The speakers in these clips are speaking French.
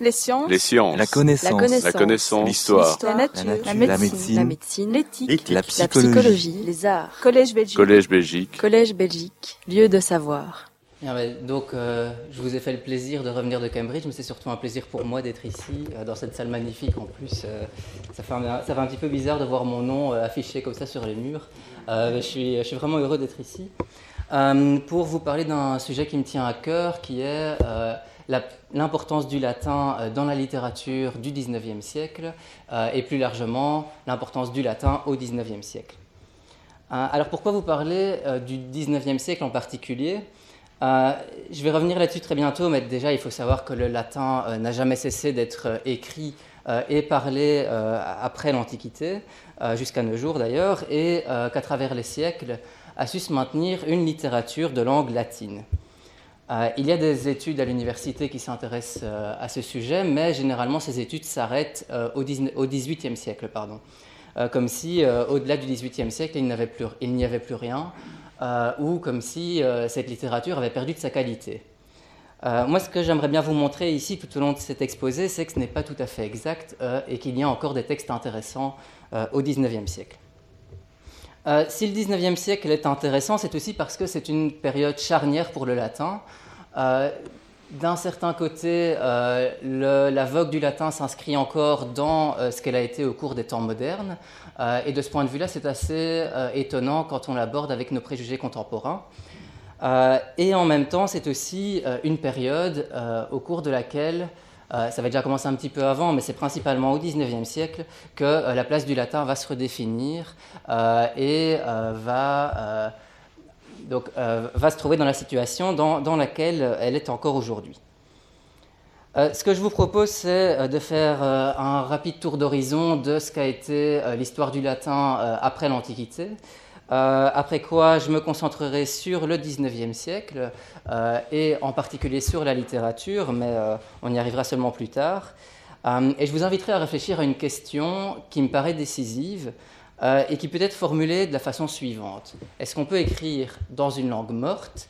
Les sciences. Les sciences. La connaissance. La connaissance. L'histoire. La nature. La nature. La médecine. La médecine. L'éthique. La La psychologie. psychologie. Les arts. Collège Belgique. Collège Belgique. Collège Belgique. Lieu de savoir. Bien, ben, donc, euh, je vous ai fait le plaisir de revenir de Cambridge, mais c'est surtout un plaisir pour moi d'être ici, euh, dans cette salle magnifique en plus. euh, ça, fait un, ça fait un petit peu bizarre de voir mon nom affiché comme ça sur les murs. Euh, je, suis, je suis vraiment heureux d'être ici. Euh, pour vous parler d'un sujet qui me tient à cœur, qui est euh, l'importance du latin euh, dans la littérature du 19e siècle, euh, et plus largement l'importance du latin au 19e siècle. Euh, alors pourquoi vous parler euh, du 19e siècle en particulier? Je vais revenir là-dessus très bientôt, mais déjà il faut savoir que le latin n'a jamais cessé d'être écrit et parlé après l'Antiquité, jusqu'à nos jours d'ailleurs, et qu'à travers les siècles a su se maintenir une littérature de langue latine. Euh, il y a des études à l'université qui s'intéressent euh, à ce sujet, mais généralement ces études s'arrêtent euh, au, 19 au 18e siècle, pardon. Comme si au-delà du 18e siècle il n'y avait avait plus rien, ou comme si cette littérature avait perdu de sa qualité. Moi, ce que j'aimerais bien vous montrer ici tout au long de cet exposé, c'est que ce n'est pas tout à fait exact et qu'il y a encore des textes intéressants au 19e siècle. Euh, si le 19e siècle est intéressant, c'est aussi parce que c'est une période charnière pour le latin. Euh, D'un certain côté, euh, la vogue du latin s'inscrit encore dans ce qu'elle a été au cours des temps modernes. Et de ce point de vue-là, c'est assez étonnant quand on l'aborde avec nos préjugés contemporains. Et en même temps, c'est aussi une période au cours de laquelle, euh, ça va déjà commencer un petit peu avant, mais c'est principalement au 19e siècle que euh, la place du latin va se redéfinir euh, et va, donc, va se trouver dans la situation dans, dans laquelle elle est encore aujourd'hui. Ce que je vous propose, c'est de faire un rapide tour d'horizon de ce qu'a été l'histoire du latin après l'Antiquité. Euh, après quoi, je me concentrerai sur le 19e siècle euh, et en particulier sur la littérature, mais euh, on y arrivera seulement plus tard. Et je vous inviterai à réfléchir à une question qui me paraît décisive et qui peut être formulée de la façon suivante. Est-ce qu'on peut écrire dans une langue morte?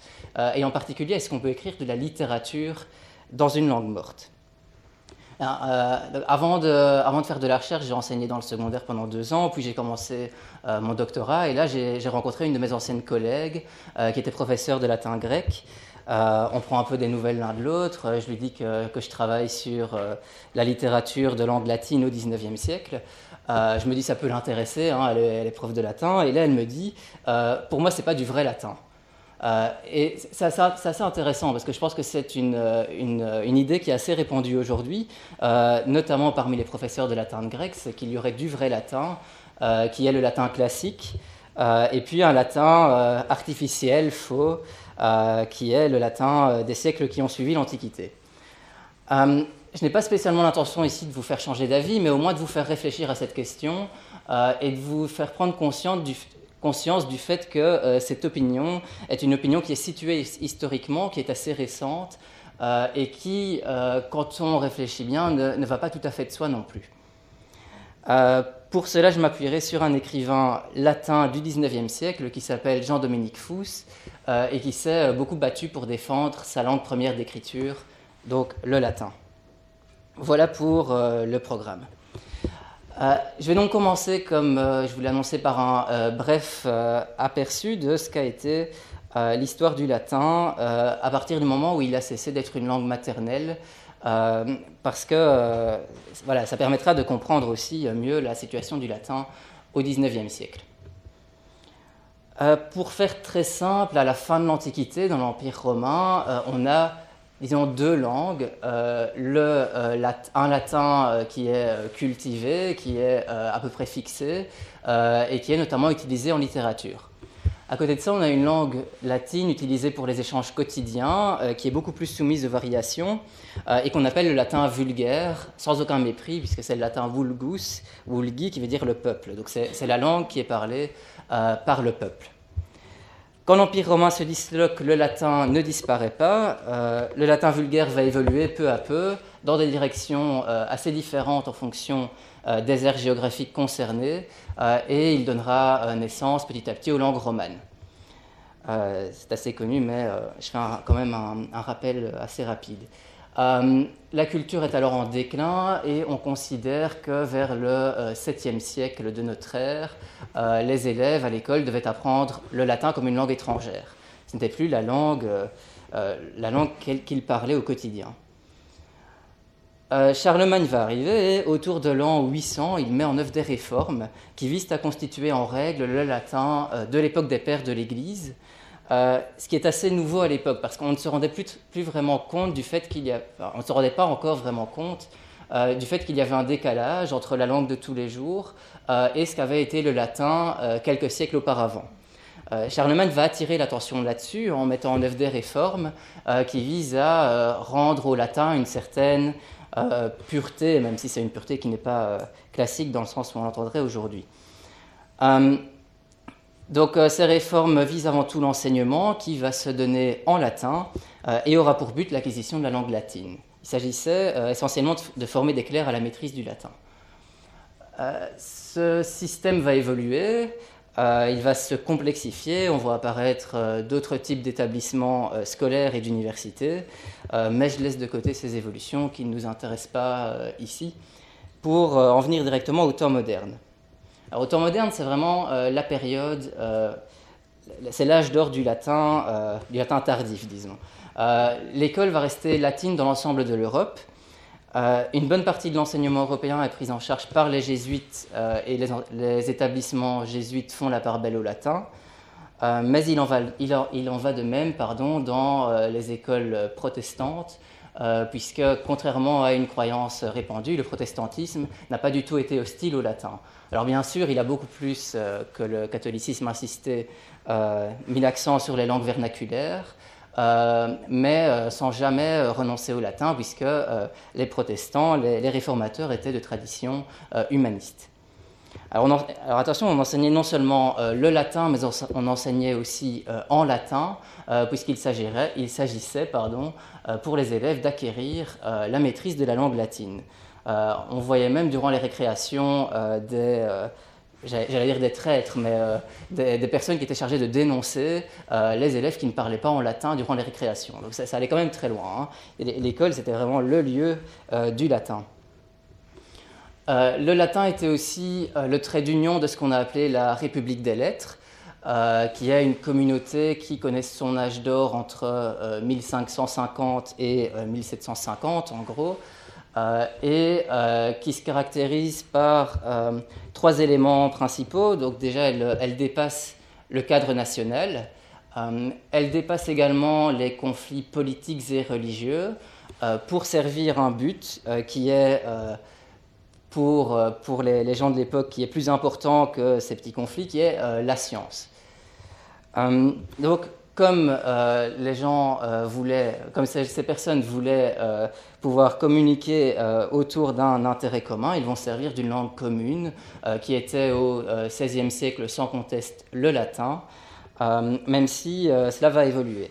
Et en particulier, est-ce qu'on peut écrire de la littérature dans une langue morte? Euh, avant, de, faire de la recherche, j'ai enseigné dans le secondaire pendant deux ans, puis j'ai commencé euh, mon doctorat, et là j'ai rencontré une de mes anciennes collègues euh, qui était professeure de latin grec. On prend un peu des nouvelles l'un de l'autre. Je lui dis que, je travaille sur la littérature de langue latine au 19e siècle. Je me dis ça peut l'intéresser, hein, elle, elle est prof de latin, et là elle me dit pour moi c'est pas du vrai latin. Euh, et assez, c'est assez intéressant parce que je pense que c'est une, euh, une, une idée qui est assez répandue aujourd'hui, euh, notamment parmi les professeurs de latin de grec, c'est qu'il y aurait du vrai latin, euh, qui est le latin classique, euh, et puis un latin euh, artificiel, faux, euh, qui est le latin euh, des siècles qui ont suivi l'Antiquité. Euh, je n'ai pas spécialement l'intention ici de vous faire changer d'avis, mais au moins de vous faire réfléchir à cette question euh, et de vous faire prendre conscience du, conscience du fait que euh, cette opinion est une opinion qui est située his- historiquement, qui est assez récente euh, et qui, euh, quand on réfléchit bien, ne, ne va pas tout à fait de soi non plus. Pour cela, je m'appuierai sur un écrivain latin du 19e siècle qui s'appelle Jean-Dominique Fous et qui s'est beaucoup battu pour défendre sa langue première d'écriture, donc le latin. Voilà pour le programme. Euh, je vais donc commencer, comme euh, je vous l'ai annoncé, par un euh, bref aperçu de ce qu'a été l'histoire du latin à partir du moment où il a cessé d'être une langue maternelle, parce que voilà, ça permettra de comprendre aussi mieux la situation du latin au XIXe siècle. Pour faire très simple, à la fin de l'Antiquité, dans l'Empire romain, on a disons, deux langues. Euh, euh, un latin euh, qui est cultivé, qui est à peu près fixé, et qui est notamment utilisé en littérature. À côté de ça, on a une langue latine utilisée pour les échanges quotidiens, qui est beaucoup plus soumise aux variations, et qu'on appelle le latin vulgaire, sans aucun mépris, puisque c'est le latin vulgus, vulgi, qui veut dire le peuple. Donc c'est la langue qui est parlée par le peuple. Quand l'Empire romain se disloque, le latin ne disparaît pas. Euh, le latin vulgaire va évoluer peu à peu dans des directions euh, assez différentes en fonction euh, des aires géographiques concernées, et il donnera naissance petit à petit aux langues romanes. C'est assez connu, mais je fais quand même un rappel assez rapide. La culture est alors en déclin et on considère que vers le 7e siècle de notre ère, les élèves à l'école devaient apprendre le latin comme une langue étrangère. Ce n'était plus la langue, la langue qu'ils parlaient au quotidien. Euh, Charlemagne va arriver et autour de l'an 800, il met en œuvre des réformes qui visent à constituer en règle le latin euh, de l'époque des pères de l'Église, euh, ce qui est assez nouveau à l'époque parce qu'on ne se rendait plus, vraiment compte du fait qu'il y a, on ne se rendait pas encore vraiment compte du fait qu'il y avait un décalage entre la langue de tous les jours et ce qu'avait été le latin quelques siècles auparavant. Charlemagne va attirer l'attention là-dessus en mettant en œuvre des réformes qui visent à rendre au latin une certaine euh, pureté, même si c'est une pureté qui n'est pas euh, classique dans le sens où on l'entendrait aujourd'hui. Euh, donc ces réformes visent avant tout l'enseignement qui va se donner en latin et aura pour but l'acquisition de la langue latine. Il s'agissait essentiellement de, former des clercs à la maîtrise du latin. ce système va évoluer, euh, il va se complexifier, on va apparaître euh, d'autres types d'établissements euh, scolaires et d'universités, mais je laisse de côté ces évolutions qui ne nous intéressent pas ici, pour en venir directement au temps moderne. Au temps moderne, c'est vraiment la période, c'est l'âge d'or du latin, du latin tardif, disons. L'école va rester latine dans l'ensemble de l'Europe, euh, une bonne partie de l'enseignement européen est prise en charge par les jésuites euh, et les, établissements jésuites font la part belle au latin. Euh, mais il en, va, il, en, va, de même pardon, dans les écoles protestantes, puisque contrairement à une croyance répandue, le protestantisme n'a pas du tout été hostile au latin. Alors bien sûr, il a beaucoup plus que le catholicisme insisté, mis l'accent sur les langues vernaculaires, euh, mais euh, sans jamais euh, renoncer au latin, puisque les protestants, les, réformateurs étaient de tradition humaniste. Alors, attention, on enseignait non seulement le latin, mais on, enseignait aussi en latin, puisqu'il s'agissait pardon, pour les élèves d'acquérir la maîtrise de la langue latine. On voyait même durant les récréations des j'allais dire des traîtres, mais euh, des, personnes qui étaient chargées de dénoncer euh, les élèves qui ne parlaient pas en latin durant les récréations. Donc ça, allait quand même très loin. Hein. L'école, c'était vraiment le lieu euh, du latin. le latin était aussi le trait d'union de ce qu'on a appelé la République des lettres, qui est une communauté qui connaît son âge d'or entre 1550 et 1750 en gros. Euh, et euh, qui se caractérise par euh, trois éléments principaux. Donc déjà, elle, dépasse le cadre national, elle dépasse également les conflits politiques et religieux pour servir un but qui est pour, pour les, gens de l'époque qui est plus important que ces petits conflits, qui est la science. donc comme euh, les gens euh, voulaient, comme ces, personnes voulaient euh, pouvoir communiquer autour d'un intérêt commun, ils vont servir d'une langue commune qui était au XVIe siècle sans conteste le latin, même si cela va évoluer.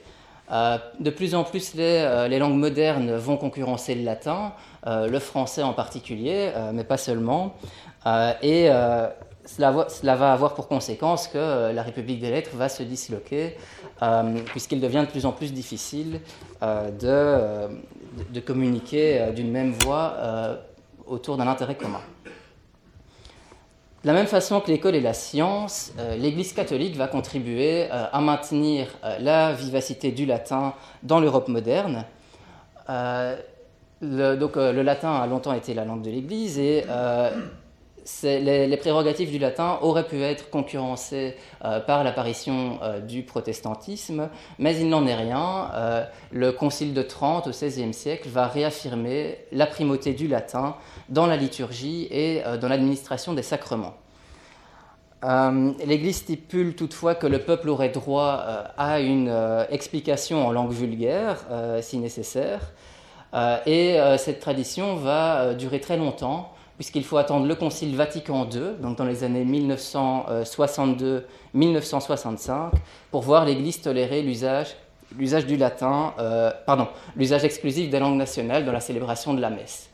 de plus en plus, les, langues modernes vont concurrencer le latin, le français en particulier, mais pas seulement. Cela va, avoir pour conséquence que euh, la République des lettres va se disloquer, euh, puisqu'il devient de plus en plus difficile euh, de, communiquer d'une même voix autour d'un intérêt commun. De la même façon que l'école et la science, l'Église catholique va contribuer à maintenir la vivacité du latin dans l'Europe moderne. donc le latin a longtemps été la langue de l'Église et les, prérogatives du latin auraient pu être concurrencées euh, par l'apparition euh, du protestantisme, mais il n'en est rien. Euh, le Concile de Trente au XVIe siècle va réaffirmer la primauté du latin dans la liturgie et dans l'administration des sacrements. L'Église stipule toutefois que le peuple aurait droit à une explication en langue vulgaire, si nécessaire, et cette tradition va durer très longtemps puisqu'il faut attendre le Concile Vatican II, donc dans les années 1962-1965, pour voir l'Église tolérer l'usage, l'usage du latin, euh, pardon, l'usage exclusif des langues nationales dans la célébration de la messe.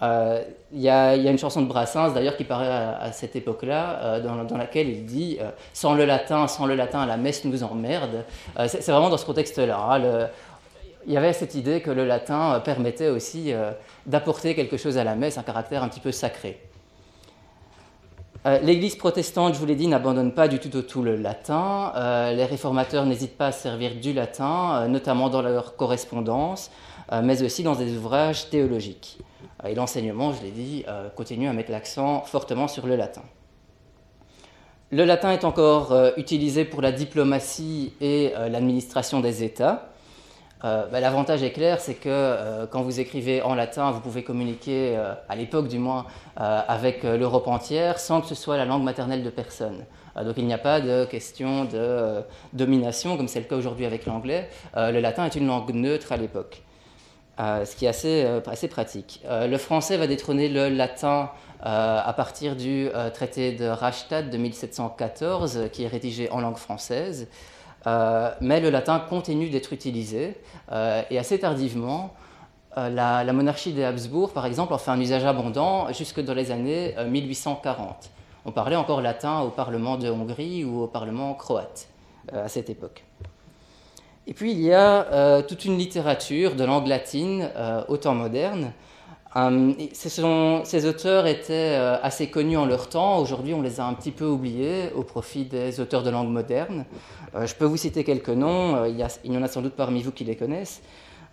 Euh, il y, a une chanson de Brassens d'ailleurs qui paraît à, cette époque-là, euh, dans, laquelle il dit Sans le latin, sans le latin, la messe nous emmerde. c'est, vraiment dans ce contexte-là. Hein, il y avait cette idée que le latin permettait aussi d'apporter quelque chose à la messe, un caractère un petit peu sacré. L'Église protestante, je vous l'ai dit, n'abandonne pas du tout au tout le latin. les réformateurs n'hésitent pas à servir du latin, notamment dans leur correspondance, mais aussi dans des ouvrages théologiques. Et l'enseignement, je l'ai dit, continue à mettre l'accent fortement sur le latin. Le latin est encore euh, utilisé pour la diplomatie et euh, l'administration des États. Euh, bah, l'avantage est clair, c'est que quand vous écrivez en latin, vous pouvez communiquer, à l'époque du moins, avec l'Europe entière sans que ce soit la langue maternelle de personne. donc il n'y a pas de question de domination, comme c'est le cas aujourd'hui avec l'anglais. le latin est une langue neutre à l'époque, ce qui est assez, assez pratique. le français va détrôner le latin euh, à partir du euh, traité de Rastatt de 1714, qui est rédigé en langue française. Euh, mais le latin continue d'être utilisé, et assez tardivement, la, la, monarchie des Habsbourg, par exemple, en fait un usage abondant jusque dans les années 1840. On parlait encore latin au Parlement de Hongrie ou au Parlement croate à cette époque. Et puis il y a toute une littérature de langue latine au temps moderne, euh, ces auteurs étaient euh, assez connus en leur temps. Aujourd'hui, on les a un petit peu oubliés au profit des auteurs de langue moderne. Euh, je peux vous citer quelques noms. Il y, y en a sans doute parmi vous qui les connaissent.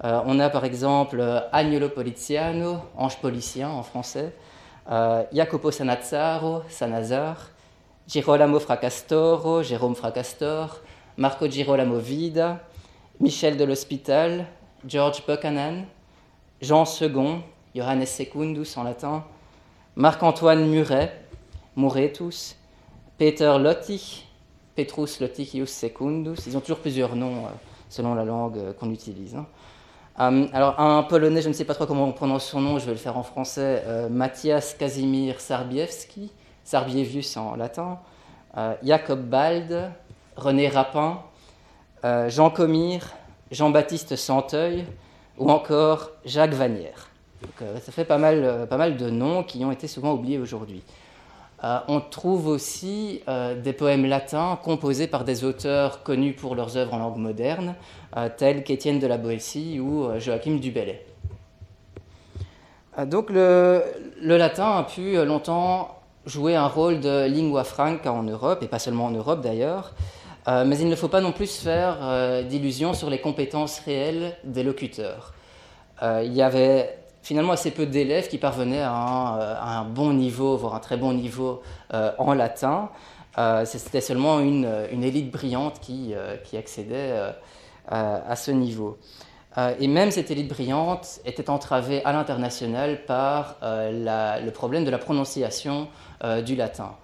on a par exemple Agnolo Poliziano, ange policien en français. Jacopo Sanazzaro, Sanazar. Girolamo Fracastoro, Jérôme Fracastor. Marco Girolamo Vida. Michel de l'Hospital. George Buchanan. Jean Second, Johannes Secundus en latin, Marc-Antoine Muret, Muretus, Peter Lotti, Petrus Lottichius Secundus. Ils ont toujours plusieurs noms euh, selon la langue euh, qu'on utilise. Hein. Euh, alors, un polonais, je ne sais pas trop comment on prononce son nom, je vais le faire en français, Matthias Kazimir Sarbiewski, Sarbievius en latin, Jacob Bald, René Rapin, Jean Comire, Jean-Baptiste Santeuil ou encore Jacques Vanière. Euh, ça fait pas mal, euh, pas mal de noms qui ont été souvent oubliés aujourd'hui. Euh, on trouve aussi des poèmes latins composés par des auteurs connus pour leurs œuvres en langue moderne, tels qu'Étienne de la Boétie ou Joachim du Bellay. donc le, latin a pu longtemps jouer un rôle de lingua franca en Europe, et pas seulement en Europe d'ailleurs, mais il ne faut pas non plus faire d'illusions sur les compétences réelles des locuteurs. il y avait finalement assez peu d'élèves qui parvenaient à un, euh, bon niveau, voire un très bon niveau euh, en latin. Euh, c'était seulement une, élite brillante qui, accédait à ce niveau. et même cette élite brillante était entravée à l'international par le problème de la prononciation du latin.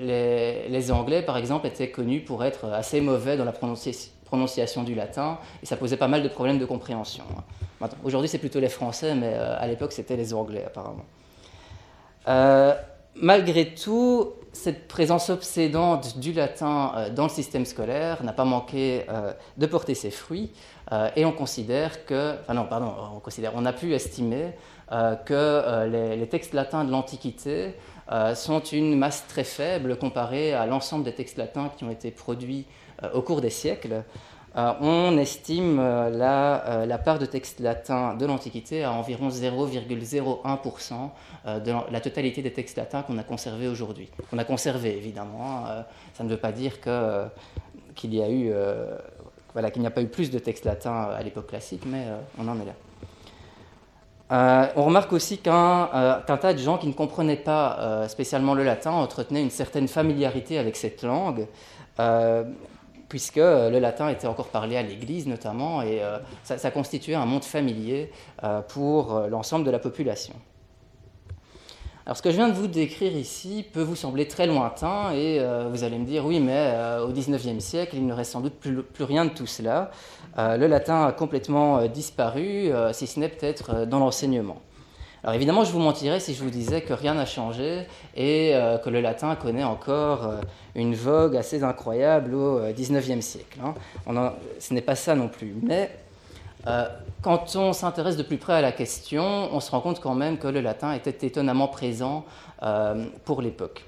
Les, Anglais, par exemple, étaient connus pour être assez mauvais dans la prononciation du latin, et ça posait pas mal de problèmes de compréhension. Aujourd'hui, c'est plutôt les Français, mais euh, à l'époque, c'était les Anglais, apparemment. Euh, malgré tout, cette présence obsédante du latin euh, dans le système scolaire n'a pas manqué de porter ses fruits, et on considère que, enfin non, pardon, on considère, on a pu estimer que les, les, textes latins de l'Antiquité sont une masse très faible comparée à l'ensemble des textes latins qui ont été produits au cours des siècles, on estime euh, la, part de textes latins de l'Antiquité à environ 0,01% de la totalité des textes latins qu'on a conservés aujourd'hui. Qu'on a conservés, évidemment. Ça ne veut pas dire qu'il n'y a pas eu plus de textes latins à l'époque classique, mais on en est là. on remarque aussi qu'un tas de gens qui ne comprenaient pas spécialement le latin entretenaient une certaine familiarité avec cette langue puisque euh, le latin était encore parlé à l'Église notamment, et euh, ça, constituait un monde familier euh, pour l'ensemble de la population. Alors ce que je viens de vous décrire ici peut vous sembler très lointain, et vous allez me dire, oui, mais au XIXe siècle, il ne reste sans doute plus rien de tout cela. le latin a complètement disparu, si ce n'est peut-être dans l'enseignement. Alors évidemment, je vous mentirais si je vous disais que rien n'a changé et euh, que le latin connaît encore euh, une vogue assez incroyable au XIXe euh, siècle. Hein. ce n'est pas ça non plus. Mais quand on s'intéresse de plus près à la question, on se rend compte quand même que le latin était étonnamment présent pour l'époque.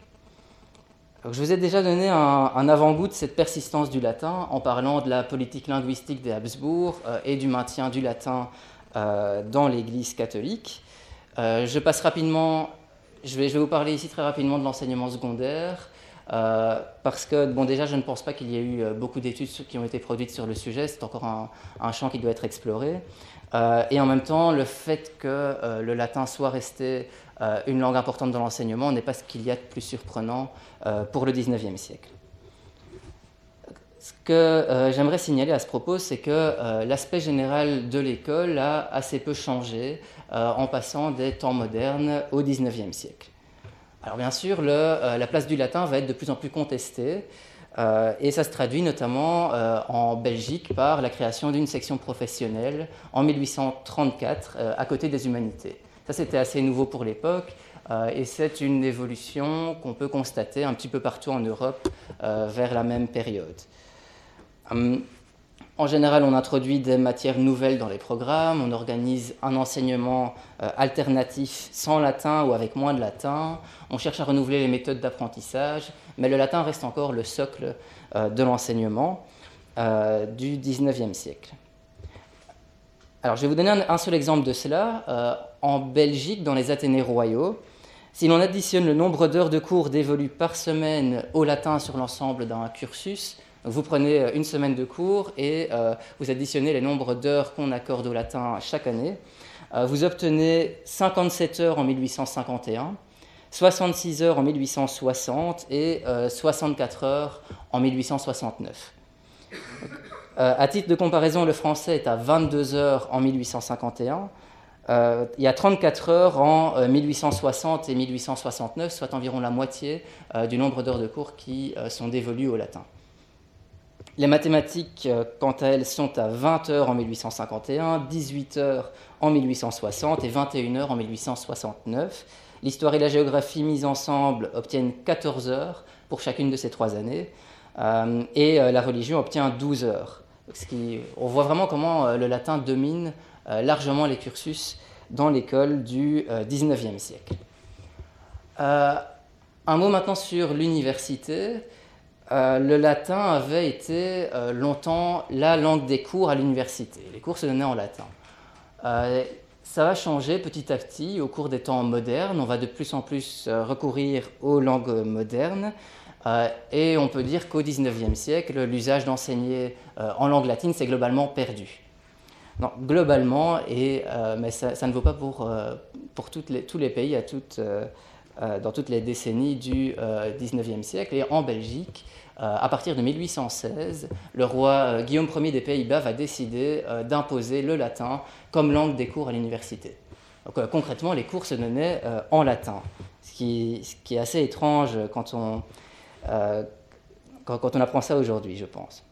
je vous ai déjà donné un, avant-goût de cette persistance du latin en parlant de la politique linguistique des Habsbourg et du maintien du latin dans l'Église catholique. Je passe rapidement, je vais, vous parler ici très rapidement de l'enseignement secondaire. Euh, parce que, bon, déjà, je ne pense pas qu'il y ait eu euh, beaucoup d'études qui ont été produites sur le sujet, c'est encore un, champ qui doit être exploré. Euh, et en même temps, le fait que le latin soit resté une langue importante dans l'enseignement n'est pas ce qu'il y a de plus surprenant pour le 19e siècle. Ce que j'aimerais signaler à ce propos, c'est que l'aspect général de l'école a assez peu changé en passant des temps modernes au 19e siècle. Alors bien sûr, euh, la place du latin va être de plus en plus contestée. Euh, et ça se traduit notamment euh, en Belgique par la création d'une section professionnelle en 1834 à côté des humanités. Ça, c'était assez nouveau pour l'époque et c'est une évolution qu'on peut constater un petit peu partout en Europe vers la même période. Hum, en général, on introduit des matières nouvelles dans les programmes, on organise un enseignement euh, alternatif sans latin ou avec moins de latin, on cherche à renouveler les méthodes d'apprentissage, mais le latin reste encore le socle euh, de l'enseignement euh, du 19e siècle. Alors, je vais vous donner un seul exemple de cela. en Belgique, dans les Athénées royaux, si l'on additionne le nombre d'heures de cours dévolues par semaine au latin sur l'ensemble d'un cursus, vous prenez euh, une semaine de cours et euh, vous additionnez les nombres d'heures qu'on accorde au latin chaque année. Euh, vous obtenez 57 heures en 1851, 66 heures en 1860 et 64 heures en 1869. à titre de comparaison, le français est à 22 heures en 1851. il y a 34 heures en 1860 et 1869, soit environ la moitié du nombre d'heures de cours qui sont dévolues au latin. Les mathématiques, euh, quant à elles, sont à 20 heures en 1851, 18 heures en 1860 et 21 heures en 1869. L'histoire et la géographie mises ensemble obtiennent 14 heures pour chacune de ces trois années. Euh, et euh, la religion obtient 12 heures. on voit vraiment comment le latin domine largement les cursus dans l'école du 19e siècle. un mot maintenant sur l'université. Euh, le latin avait été euh, longtemps la langue des cours à l'université. Les cours se donnaient en latin. Euh, ça va changer petit à petit au cours des temps modernes. On va de plus en plus recourir aux langues modernes. et on peut dire qu'au XIXe siècle, l'usage d'enseigner en langue latine s'est globalement perdu. Non, globalement, et, mais ça, ne vaut pas pour, pour tous les pays à toutes, dans toutes les décennies du XIXe siècle. Et en Belgique, à partir de 1816, le roi euh, Guillaume Ier des Pays-Bas va décider euh, d'imposer le latin comme langue des cours à l'université. concrètement, les cours se donnaient en latin, ce qui, est assez étrange quand on, quand on apprend ça aujourd'hui, je pense.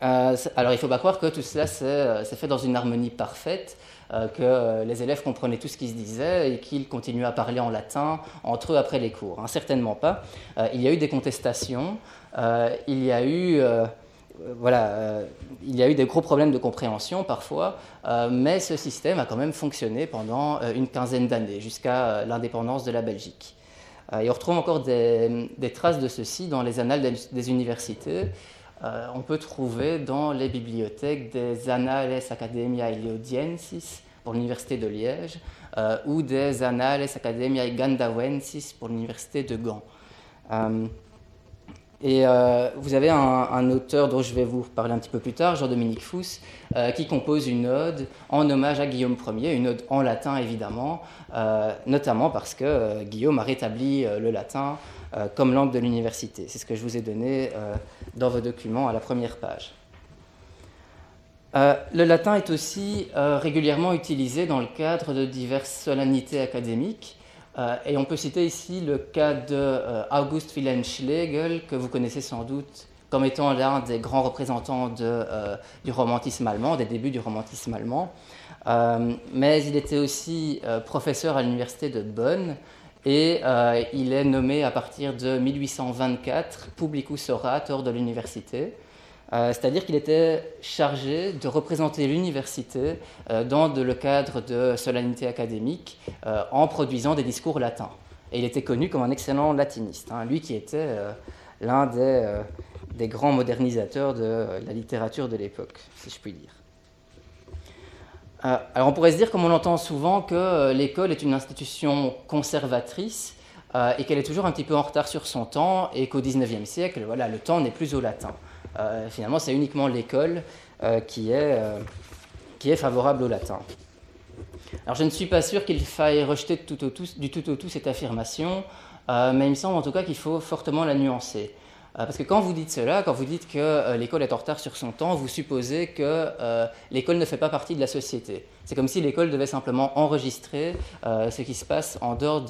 alors il ne faut pas croire que tout cela s'est fait dans une harmonie parfaite. Euh, que euh, les élèves comprenaient tout ce qui se disait et qu'ils continuaient à parler en latin entre eux après les cours. Hein, certainement pas. Euh, il y a eu des contestations, il y a eu voilà, il y a eu des gros problèmes de compréhension parfois, mais ce système a quand même fonctionné pendant une quinzaine d'années, jusqu'à l'indépendance de la Belgique. et on retrouve encore des, traces de ceci dans les annales des, universités. on peut trouver dans les bibliothèques des Annales Academiae Leodiensis pour l'université de Liège euh, ou des Annales Academiae Gandawensis pour l'université de Gand. Euh, et euh, vous avez un, auteur dont je vais vous parler un petit peu plus tard, Jean-Dominique Fous, qui compose une ode en hommage à Guillaume Ier, une ode en latin évidemment, notamment parce que Guillaume a rétabli le latin comme langue de l'université. C'est ce que je vous ai donné dans vos documents à la première page. Euh, le latin est aussi euh, régulièrement utilisé dans le cadre de diverses solennités académiques. Euh, et on peut citer ici le cas de August Wilhelm Schlegel, que vous connaissez sans doute comme étant l'un des grands représentants du romantisme allemand, des débuts du romantisme allemand. mais il était aussi professeur à l'université de Bonn et il est nommé à partir de 1824 publicus orator de l'université. Euh, c'est-à-dire qu'il était chargé de représenter l'université euh, dans le cadre de solennités académiques euh, en produisant des discours latins. Et il était connu comme un excellent latiniste, hein. lui qui était l'un des, grands modernisateurs de la littérature de l'époque, si je puis dire. alors on pourrait se dire, comme on entend souvent, que l'école est une institution conservatrice et qu'elle est toujours un petit peu en retard sur son temps et qu'au XIXe siècle, voilà, le temps n'est plus au latin. Euh, finalement, c'est uniquement l'école euh, qui, est, qui est favorable au latin. Alors je ne suis pas sûr qu'il faille rejeter du tout au tout cette affirmation, mais il me semble en tout cas qu'il faut fortement la nuancer. Euh, parce que quand vous dites cela, quand vous dites que euh, l'école est en retard sur son temps, vous supposez que euh, l'école ne fait pas partie de la société. C'est comme si l'école devait simplement enregistrer ce qui se passe en dehors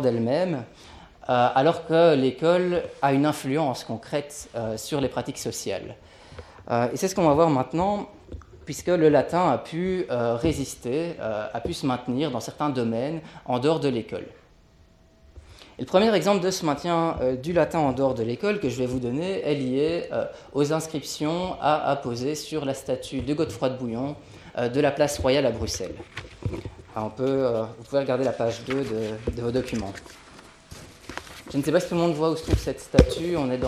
d'elle-même, alors que l'école a une influence concrète sur les pratiques sociales. et c'est ce qu'on va voir maintenant, puisque le latin a pu résister, a pu se maintenir dans certains domaines en dehors de l'école le premier exemple de ce maintien euh, du latin en dehors de l'école que je vais vous donner est lié euh, aux inscriptions à apposer sur la statue de Godefroy de Bouillon euh, de la place royale à Bruxelles. on peut, vous pouvez regarder la page 2 de, de, vos documents. Je ne sais pas si tout le monde voit où se trouve cette statue. On est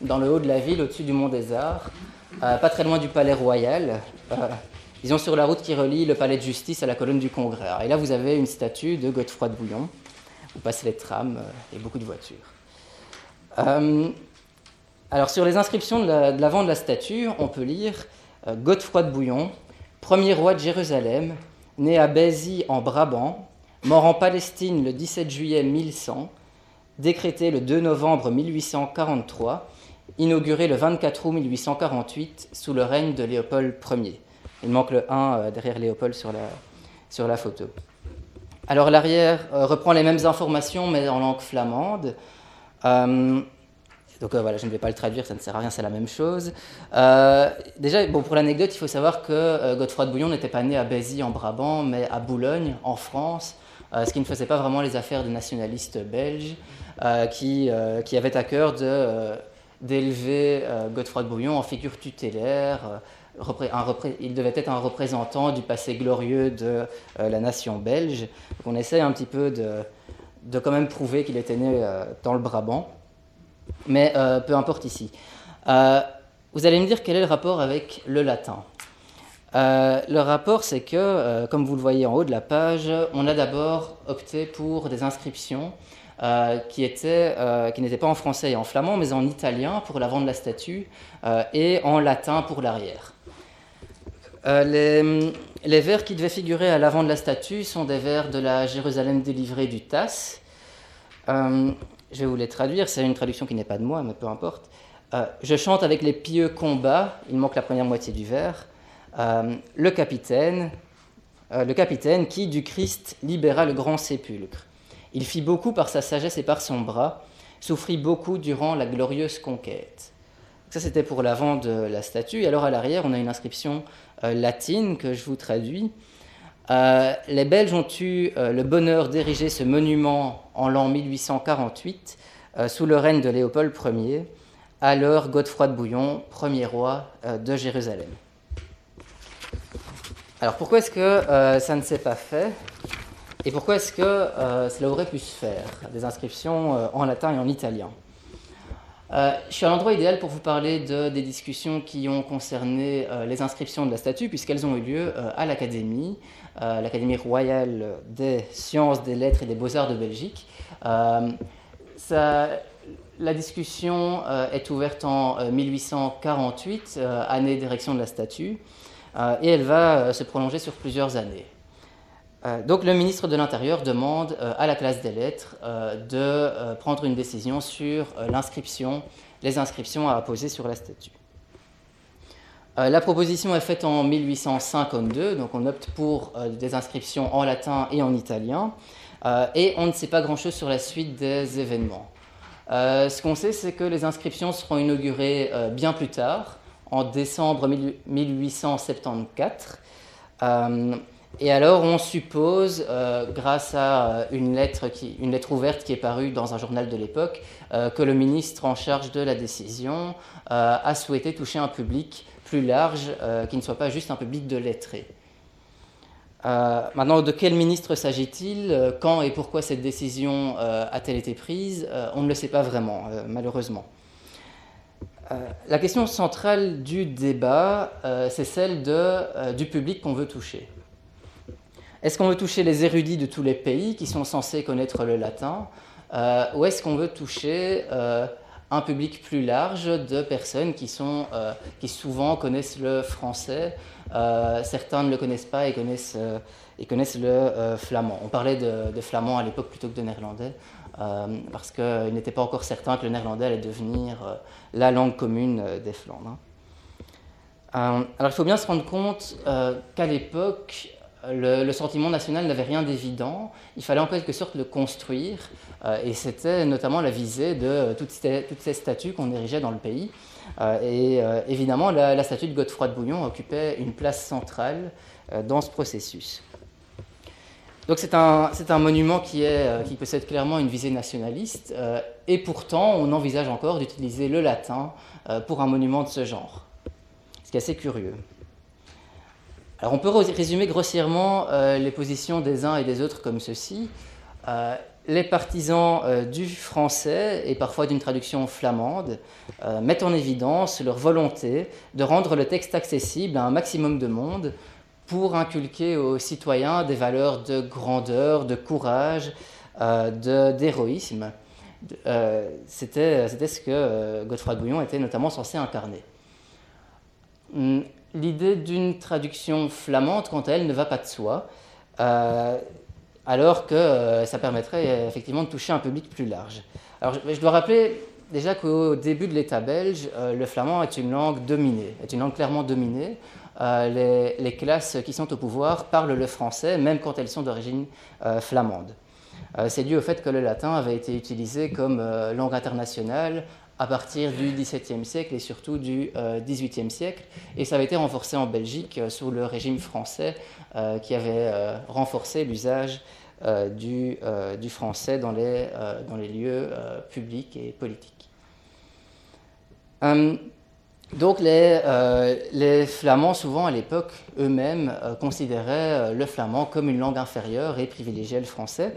dans, le haut de la ville, au-dessus du Mont des Arts, pas très loin du Palais Royal. disons sur la route qui relie le Palais de Justice à la colonne du Congrès. Et là, vous avez une statue de Godefroy de Bouillon où passent les trams euh, et beaucoup de voitures. Euh, alors sur les inscriptions de l'avant de, la statue, on peut lire euh, Godefroy de Bouillon, premier roi de Jérusalem, né à Bézi en Brabant, mort en Palestine le 17 juillet 1100, décrété le 2 novembre 1843, inauguré le 24 août 1848 sous le règne de Léopold Ier. Il manque le 1 derrière Léopold sur la, sur la photo. Alors l'arrière euh, reprend les mêmes informations mais en langue flamande. Euh, donc euh, voilà, je ne vais pas le traduire, ça ne sert à rien, c'est la même chose. déjà, bon, pour l'anecdote, il faut savoir que Godefroy de Bouillon n'était pas né à Bézy en Brabant, mais à Boulogne, en France, ce qui ne faisait pas vraiment les affaires de nationalistes belges, qui, qui avaient à cœur d'élever Godefroy de Bouillon en figure tutélaire, il devait être un représentant du passé glorieux de euh, la nation belge. on essaie un petit peu de, quand même prouver qu'il était né euh, dans le Brabant. Mais euh, peu importe ici. vous allez me dire quel est le rapport avec le latin. le rapport, c'est que, comme vous le voyez en haut de la page, on a d'abord opté pour des inscriptions qui n'étaient pas en français et en flamand, mais en italien pour l'avant de la statue et en latin pour l'arrière. Euh, les, vers qui devaient figurer à l'avant de la statue sont des vers de la Jérusalem délivrée du Tasse. Euh, je vais vous les traduire, c'est une traduction qui n'est pas de moi, mais peu importe. Euh, je chante avec les pieux combats, il manque la première moitié du vers. le capitaine, le capitaine qui du Christ libéra le grand sépulcre. Il fit beaucoup par sa sagesse et par son bras, souffrit beaucoup durant la glorieuse conquête. Ça, c'était pour l'avant de la statue. Et alors, à l'arrière, on a une inscription euh, latine que je vous traduis. Euh, les Belges ont eu euh, le bonheur d'ériger ce monument en l'an 1848 sous le règne de Léopold Ier, alors Godefroy de Bouillon, premier roi de Jérusalem. Alors pourquoi est-ce que ça ne s'est pas fait? Et pourquoi est-ce que cela aurait pu se faire, des inscriptions en latin et en italien euh, je suis à l'endroit idéal pour vous parler de, des discussions qui ont concerné euh, les inscriptions de la statue, puisqu'elles ont eu lieu euh, à l'Académie, l'Académie royale des sciences, des lettres et des beaux-arts de Belgique. La discussion est ouverte en 1848, année d'érection de la statue, et elle va se prolonger sur plusieurs années. Euh, donc le ministre de l'Intérieur demande euh, à la classe des lettres euh, de prendre une décision sur l'inscription, les inscriptions à apposer sur la statue. la proposition est faite en 1852, donc on opte pour des inscriptions en latin et en italien, et on ne sait pas grand-chose sur la suite des événements. ce qu'on sait, c'est que les inscriptions seront inaugurées bien plus tard, en décembre 1874. Et alors on suppose, euh, grâce à euh, une lettre, ouverte qui est parue dans un journal de l'époque, euh, que le ministre en charge de la décision a souhaité toucher un public plus large, qui ne soit pas juste un public de lettrés. maintenant, de quel ministre s'agit-il? Quand et pourquoi cette décision a-t-elle été prise? On ne le sait pas vraiment, malheureusement. la question centrale du débat, c'est celle du public qu'on veut toucher. Est-ce qu'on veut toucher les érudits de tous les pays qui sont censés connaître le latin euh, Ou est-ce qu'on veut toucher euh, un public plus large de personnes qui, sont, euh, qui souvent connaissent le français Certains ne le connaissent pas et connaissent, et connaissent le flamand. On parlait de, flamand à l'époque plutôt que de néerlandais. parce qu'il n'était pas encore certain que le néerlandais allait devenir la langue commune des Flandres. Hein. alors il faut bien se rendre compte qu'à l'époque, le, sentiment national n'avait rien d'évident, il fallait en quelque sorte le construire, euh, et c'était notamment la visée de toutes ces, statues qu'on érigeait dans le pays. Euh, et euh, évidemment, la, statue de Godefroy de Bouillon occupait une place centrale dans ce processus. Donc c'est un, monument qui, qui, possède clairement une visée nationaliste, et pourtant on envisage encore d'utiliser le latin pour un monument de ce genre, ce qui est assez curieux. On peut résumer grossièrement euh, les positions des uns et des autres comme ceci. Euh, les partisans euh, du français et parfois d'une traduction flamande mettent en évidence leur volonté de rendre le texte accessible à un maximum de monde pour inculquer aux citoyens des valeurs de grandeur, de courage, d'héroïsme. C'était ce que Godefroy Bouillon était notamment censé incarner. L'idée d'une traduction flamande, quant à elle, ne va pas de soi, euh, alors que euh, ça permettrait euh, effectivement de toucher un public plus large. Alors, je, dois rappeler déjà qu'au début de l'État belge, le flamand est une langue dominée, est une langue clairement dominée. Les, classes qui sont au pouvoir parlent le français, même quand elles sont d'origine flamande. C'est dû au fait que le latin avait été utilisé comme langue internationale à partir du XVIIe siècle et surtout du XVIIIe euh, siècle. Et ça avait été renforcé en Belgique euh, sous le régime français euh, qui avait renforcé l'usage du, français dans les, lieux publics et politiques. Hum, donc les, Flamands, souvent à l'époque, eux-mêmes considéraient le flamand comme une langue inférieure et privilégiaient le français.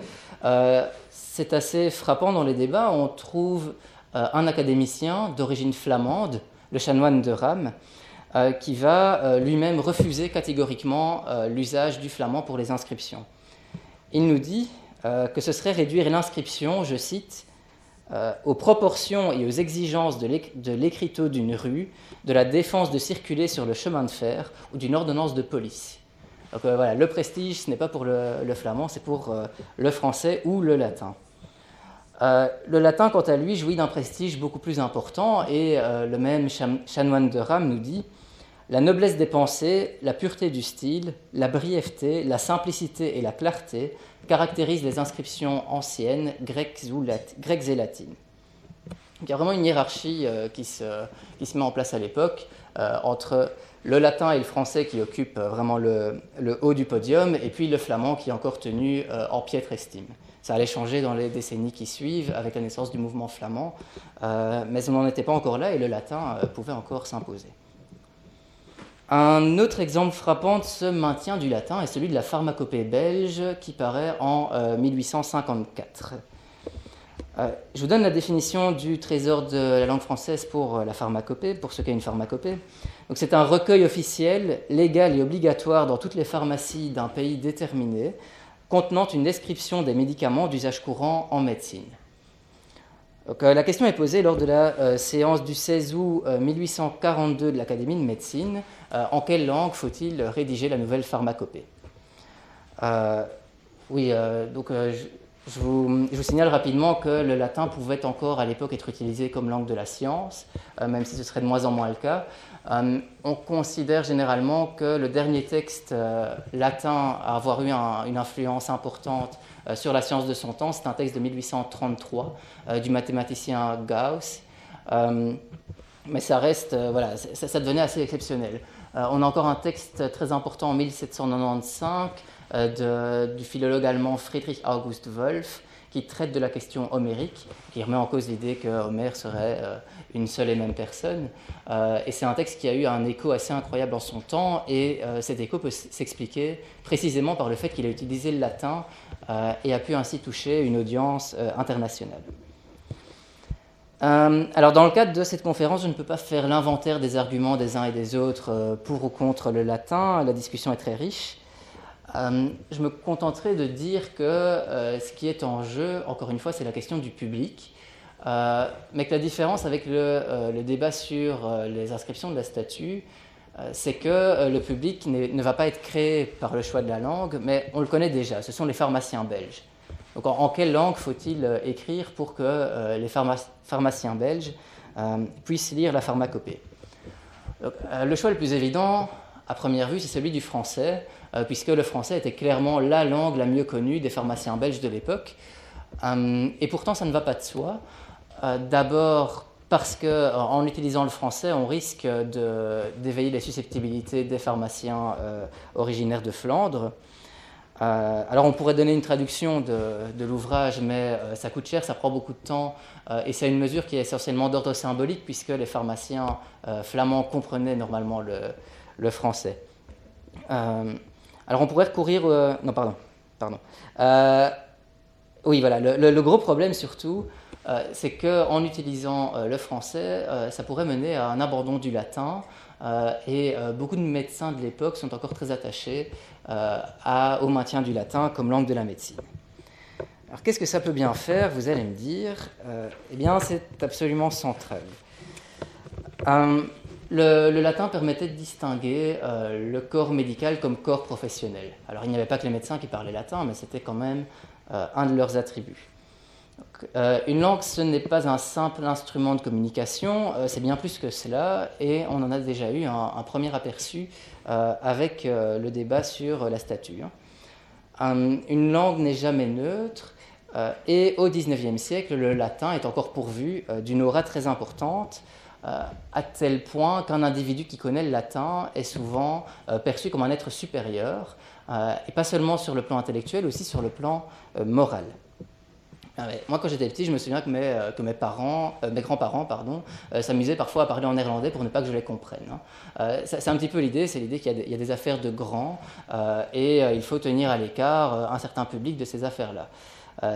C'est assez frappant dans les débats. On trouve un académicien d'origine flamande, le chanoine de Rame, euh, qui va euh, lui-même refuser catégoriquement l'usage du flamand pour les inscriptions. Il nous dit que ce serait réduire l'inscription, je cite, aux proportions et aux exigences de l'écriteau d'une rue, de la défense de circuler sur le chemin de fer ou d'une ordonnance de police. Donc voilà, le prestige, ce n'est pas pour le flamand, c'est pour le français ou le latin. Euh, le latin, quant à lui, jouit d'un prestige beaucoup plus important et euh, le même chanoine de Rame nous dit La noblesse des pensées, la pureté du style, la brièveté, la simplicité et la clarté caractérisent les inscriptions anciennes, grecques, et latines. il y a vraiment une hiérarchie euh, qui, se, met en place à l'époque entre le latin et le français qui occupent vraiment le, haut du podium, et puis le flamand qui est encore tenu en piètre estime. Ça allait changer dans les décennies qui suivent avec la naissance du mouvement flamand, euh, mais on n'en était pas encore là et le latin euh, pouvait encore s'imposer. Un autre exemple frappant de ce maintien du latin est celui de la pharmacopée belge qui paraît en 1854. Euh, je vous donne la définition du trésor de la langue française pour la pharmacopée, pour ce qu'est une pharmacopée. c'est un recueil officiel, légal et obligatoire dans toutes les pharmacies d'un pays déterminé, contenant une description des médicaments d'usage courant en médecine. Euh, la question est posée lors de la euh, séance du 16 août 1842 euh, de l'Académie de médecine. en quelle langue faut-il rédiger la nouvelle pharmacopée? Oui, donc je je, vous, signale rapidement que le latin pouvait encore à l'époque être utilisé comme langue de la science, même si ce serait de moins en moins le cas. Euh, on considère généralement que le dernier texte euh, latin à avoir eu une influence importante euh, sur la science de son temps, c'est un texte de 1833 du mathématicien Gauss. mais ça reste, voilà, ça, devenait assez exceptionnel. on a encore un texte très important en 1795 du philologue allemand Friedrich August Wolff, qui traite de la question homérique, qui remet en cause l'idée que Homère serait euh, une seule et même personne. Euh, et c'est un texte qui a eu un écho assez incroyable en son temps, et euh, cet écho peut s'expliquer précisément par le fait qu'il a utilisé le latin et a pu ainsi toucher une audience internationale. alors dans le cadre de cette conférence, je ne peux pas faire l'inventaire des arguments des uns et des autres pour ou contre le latin, la discussion est très riche. Euh, je me contenterai de dire que euh, ce qui est en jeu, encore une fois, c'est la question du public, euh, mais que la différence avec le, débat sur les inscriptions de la statue, c'est que le public ne va pas être créé par le choix de la langue, mais on le connaît déjà, ce sont les pharmaciens belges. Donc en, quelle langue faut-il écrire pour que les pharmaciens belges puissent lire la pharmacopée? Le choix le plus évident, à première vue, c'est celui du français. Euh, puisque le français était clairement la langue la mieux connue des pharmaciens belges de l'époque. Euh, et pourtant, ça ne va pas de soi. Euh, d'abord parce qu'en utilisant le français, on risque d'éveiller les susceptibilités des pharmaciens originaires de Flandre. alors on pourrait donner une traduction de, l'ouvrage, mais ça coûte cher, ça prend beaucoup de temps, et c'est une mesure qui est essentiellement d'ordre symbolique, puisque les pharmaciens flamands comprenaient normalement le, le français. Alors on pourrait recourir... Euh, non, pardon. pardon. Euh, oui, voilà. Le, gros problème surtout, euh, c'est qu'en utilisant le français, ça pourrait mener à un abandon du latin. et beaucoup de médecins de l'époque sont encore très attachés au maintien du latin comme langue de la médecine. Alors qu'est-ce que ça peut bien faire, vous allez me dire? Eh bien, c'est absolument central. Le, latin permettait de distinguer euh, le corps médical comme corps professionnel. Alors il n'y avait pas que les médecins qui parlaient latin, mais c'était quand même euh, un de leurs attributs. Euh, une langue, ce n'est pas un simple instrument de communication, c'est bien plus que cela, et on en a déjà eu un, premier aperçu avec le débat sur la statue. Hein. une langue n'est jamais neutre, et au XIXe siècle, le latin est encore pourvu d'une aura très importante. Euh, à tel point qu'un individu qui connaît le latin est souvent euh, perçu comme un être supérieur, euh, et pas seulement sur le plan intellectuel, aussi sur le plan moral. Ah moi, quand j'étais petit, je me souviens que mes, parents, mes grands-parents, s'amusaient parfois à parler en néerlandais pour ne pas que je les comprenne. Hein. c'est un petit peu l'idée, c'est l'idée qu'il y, a des affaires de grands et il faut tenir à l'écart un certain public de ces affaires-là.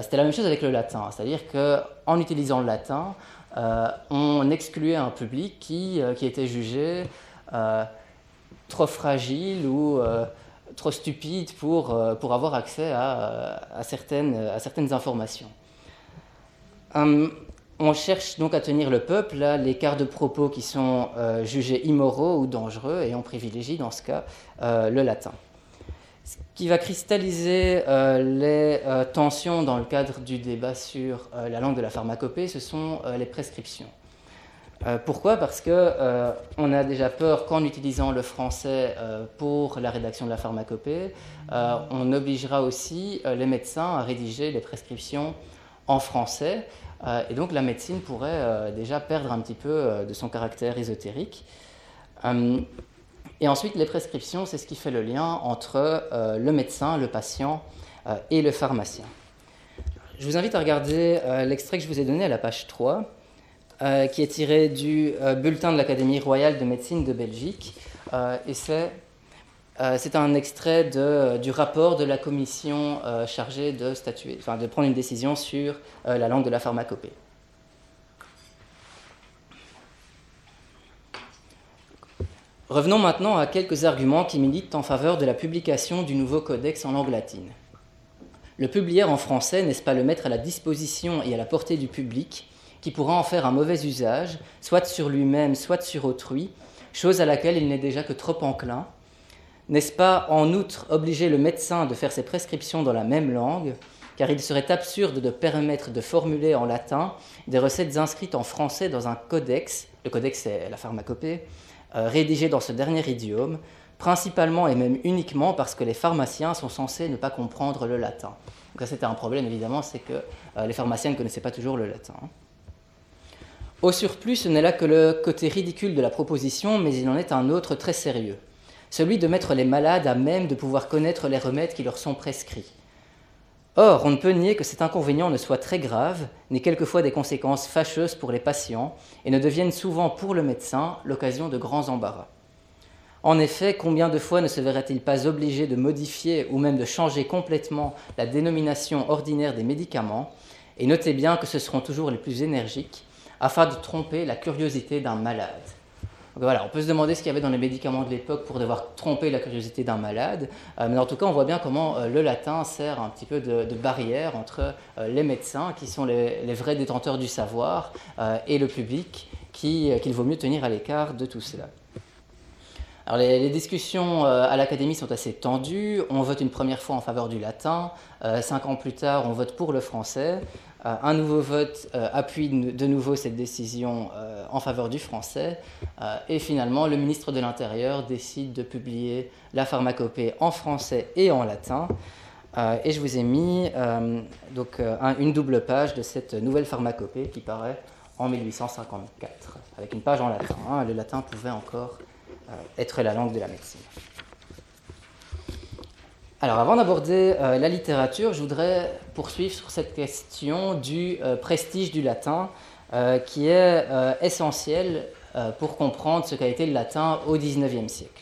C'était la même chose avec le latin, c'est-à-dire qu'en utilisant le latin, on excluait un public qui, euh, était jugé euh, trop fragile ou trop stupide pour, avoir accès à, certaines, informations. Hum, on cherche donc à tenir le peuple à l'écart de propos qui sont jugés immoraux ou dangereux et on privilégie dans ce cas le latin. Ce qui va cristalliser euh, les euh, tensions dans le cadre du débat sur euh, la langue de la pharmacopée, ce sont les prescriptions. pourquoi? Parce que on a déjà peur qu'en utilisant le français pour la rédaction de la pharmacopée, on obligera aussi les médecins à rédiger les prescriptions en français, et donc la médecine pourrait déjà perdre un petit peu de son caractère ésotérique. Et ensuite, les prescriptions, c'est ce qui fait le lien entre euh, le médecin, le patient euh, et le pharmacien. Je vous invite à regarder euh, l'extrait que je vous ai donné à la page 3, qui est tiré du bulletin de l'Académie royale de médecine de Belgique. et c'est un extrait du rapport de la commission chargée de de prendre une décision sur la langue de la pharmacopée. Revenons maintenant à quelques arguments qui militent en faveur de la publication du nouveau codex en langue latine. Le publier en français, n'est-ce pas le mettre à la disposition et à la portée du public, qui pourra en faire un mauvais usage, soit sur lui-même, soit sur autrui, chose à laquelle il n'est déjà que trop enclin N'est-ce pas en outre obliger le médecin de faire ses prescriptions dans la même langue, car il serait absurde de permettre de formuler en latin des recettes inscrites en français dans un codex, le codex c'est la pharmacopée, rédigé dans ce dernier idiome, principalement et même uniquement parce que les pharmaciens sont censés ne pas comprendre le latin. Donc c'était un problème évidemment, c'est que euh, les pharmaciens ne connaissaient pas toujours le latin. Au surplus, ce n'est là que le côté ridicule de la proposition, mais il en est un autre très sérieux. celui de mettre les malades à même de pouvoir connaître les remèdes qui leur sont prescrits. Or, on ne peut nier que cet inconvénient ne soit très grave, n'ait quelquefois des conséquences fâcheuses pour les patients, et ne devienne souvent pour le médecin l'occasion de grands embarras. En effet, combien de fois ne se verrait-il pas obligé de modifier ou même de changer complètement la dénomination ordinaire des médicaments? Et notez bien que ce seront toujours les plus énergiques, afin de tromper la curiosité d'un malade. On peut se demander ce qu'il y avait dans les médicaments de l'époque pour devoir tromper la curiosité d'un malade, euh, mais en tout cas, on voit bien comment euh, le latin sert un petit peu de, barrière entre euh, les médecins, qui sont les, vrais détenteurs du savoir, et le public, qu'il vaut mieux tenir à l'écart de tout cela. Alors les, discussions à l'Académie sont assez tendues. On vote une première fois en faveur du latin. Cinq ans plus tard, on vote pour le français. Euh, un nouveau vote appuie de nouveau cette décision en faveur du français. et finalement, le ministre de l'Intérieur décide de publier la pharmacopée en français et en latin. et je vous ai mis donc, une double page de cette nouvelle pharmacopée qui paraît en 1854, avec une page en latin. Hein. Le latin pouvait encore euh, être la langue de la médecine. Alors avant d'aborder euh, la littérature, je voudrais poursuivre sur cette question du euh, prestige du latin, qui est essentiel pour comprendre ce qu'a été le latin au XIXe siècle.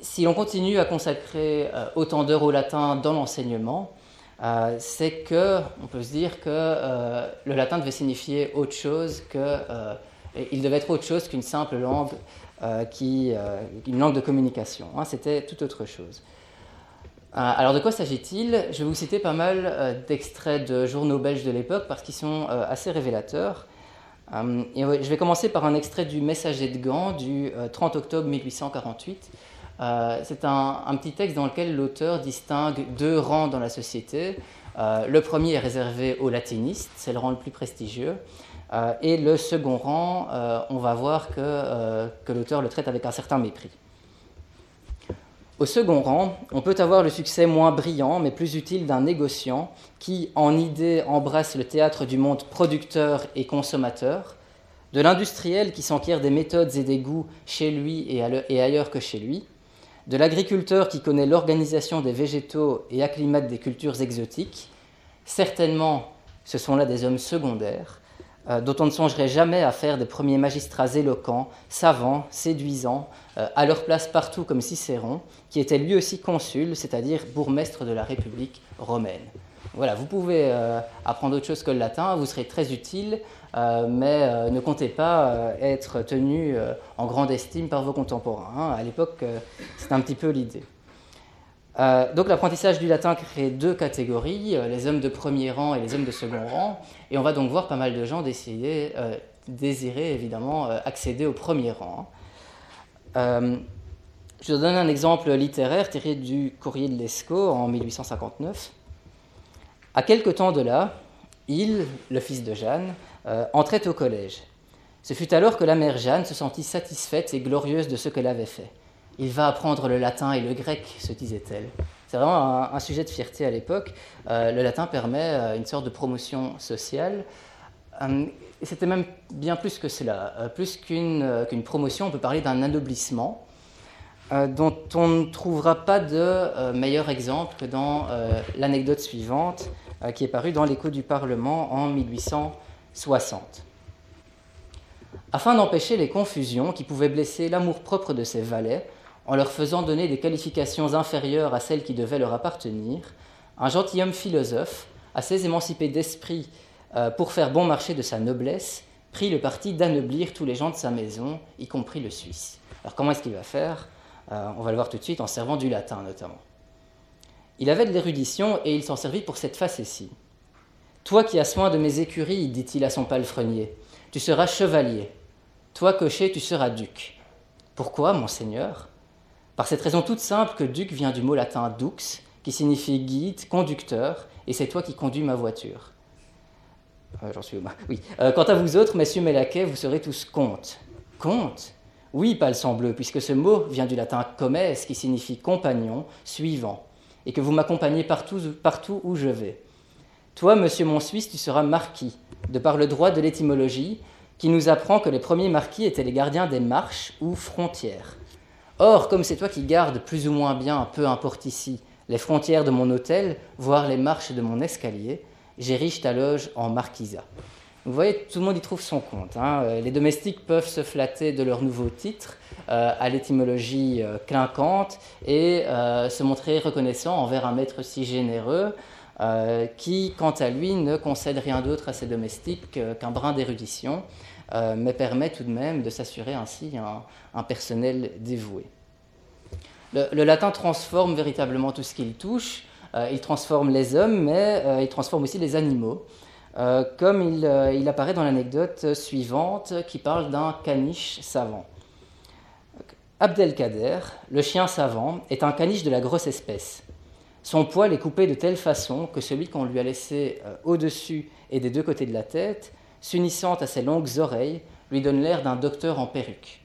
si on continue à consacrer autant d'heures au latin dans l'enseignement, c'est que on peut se dire que le latin devait signifier autre chose que il devait être autre chose qu'une simple langue, euh, qui, euh, une langue de communication. Hein, C'était tout autre chose. Euh, alors de quoi s'agit-il? Je vais vous citer pas mal d'extraits de journaux belges de l'époque parce qu'ils sont assez révélateurs. Et je vais commencer par un extrait du Messager de Gand du 30 octobre 1848. C'est un, petit texte dans lequel l'auteur distingue deux rangs dans la société. le premier est réservé aux latinistes, c'est le rang le plus prestigieux. Euh, et le second rang, euh, on va voir que, euh, que l'auteur le traite avec un certain mépris. Au second rang, on peut avoir le succès moins brillant, mais plus utile d'un négociant qui, en idée, embrasse le théâtre du monde producteur et consommateur, de l'industriel qui s'enquiert des méthodes et des goûts chez lui et ailleurs que chez lui, de l'agriculteur qui connaît l'organisation des végétaux et acclimate des cultures exotiques. Certainement, ce sont là des hommes secondaires, dont on ne songerait jamais à faire des premiers magistrats éloquents, savants, séduisants, euh, à leur place partout comme Cicéron, qui était lui aussi consul, c'est-à-dire bourgmestre de la République romaine. Voilà, vous pouvez euh, apprendre autre chose que le latin, vous serez très utile, mais ne comptez pas être tenu en grande estime par vos contemporains. À l'époque, c'est un petit peu l'idée. Euh, donc l'apprentissage du latin crée deux catégories, euh, les hommes de premier rang et les hommes de second rang, et on va donc voir pas mal de gens euh, désirer évidemment accéder au premier rang. je vous donne un exemple littéraire tiré du courrier de l'ESCO en 1859. À quelque temps de là, il, le fils de Jeanne, entrait au collège. Ce fut alors que la mère Jeanne se sentit satisfaite et glorieuse de ce qu'elle avait fait il va apprendre le latin et le grec, se disait-elle. C'est vraiment un, sujet de fierté à l'époque. Euh, le latin permet euh, une sorte de promotion sociale. Euh, c'était même bien plus que cela. plus qu'une promotion, on peut parler d'un anoblissement, dont on ne trouvera pas de meilleur exemple que dans l'anecdote suivante, qui est parue dans l'écho du Parlement en 1860. Afin d'empêcher les confusions qui pouvaient blesser l'amour-propre de ses valets, en leur faisant donner des qualifications inférieures à celles qui devaient leur appartenir, un gentilhomme philosophe, assez émancipé d'esprit euh, pour faire bon marché de sa noblesse, prit le parti d'anoblir tous les gens de sa maison, y compris le Suisse. Alors comment est-ce qu'il va faire? Euh, On va le voir tout de suite en servant du latin notamment. Il avait de l'érudition et il s'en servit pour cette facétie. Toi qui as soin de mes écuries, dit-il à son palefrenier, tu seras chevalier. Toi, cocher, tu seras duc. Pourquoi, monseigneur? Par cette raison toute simple que duc vient du mot latin dux, qui signifie guide, conducteur, et c'est toi qui conduis ma voiture. Euh, j'en suis Oui. Euh, quant à vous autres, messieurs mes laquais, vous serez tous comtes. Comtes Oui, pas puisque ce mot vient du latin comes, qui signifie compagnon, suivant, et que vous m'accompagnez partout, partout où je vais. Toi, monsieur mon Suisse, tu seras marquis, de par le droit de l'étymologie, qui nous apprend que les premiers marquis étaient les gardiens des marches ou frontières. Or, comme c'est toi qui gardes plus ou moins bien, peu importe ici, les frontières de mon hôtel, voire les marches de mon escalier, j'érige ta loge en marquisat. Vous voyez, tout le monde y trouve son compte. Hein. Euh, les domestiques peuvent se flatter de leur nouveau titre, euh, à l'étymologie euh, clinquante, et se montrer reconnaissant envers un maître si généreux, qui, quant à lui, ne concède rien d'autre à ses domestiques qu'un brin d'érudition, mais permet tout de même de s'assurer ainsi un, personnel dévoué. Le, latin transforme véritablement tout ce qu'il touche. il transforme les hommes, mais il transforme aussi les animaux. Euh, comme euh, il, apparaît dans l'anecdote suivante qui parle d'un caniche savant. Abdelkader, le chien savant, est un caniche de la grosse espèce. Son poil est coupé de telle façon que celui qu'on lui a laissé euh, au-dessus et des deux côtés de la tête, s'unissant à ses longues oreilles, lui donne l'air d'un docteur en perruque.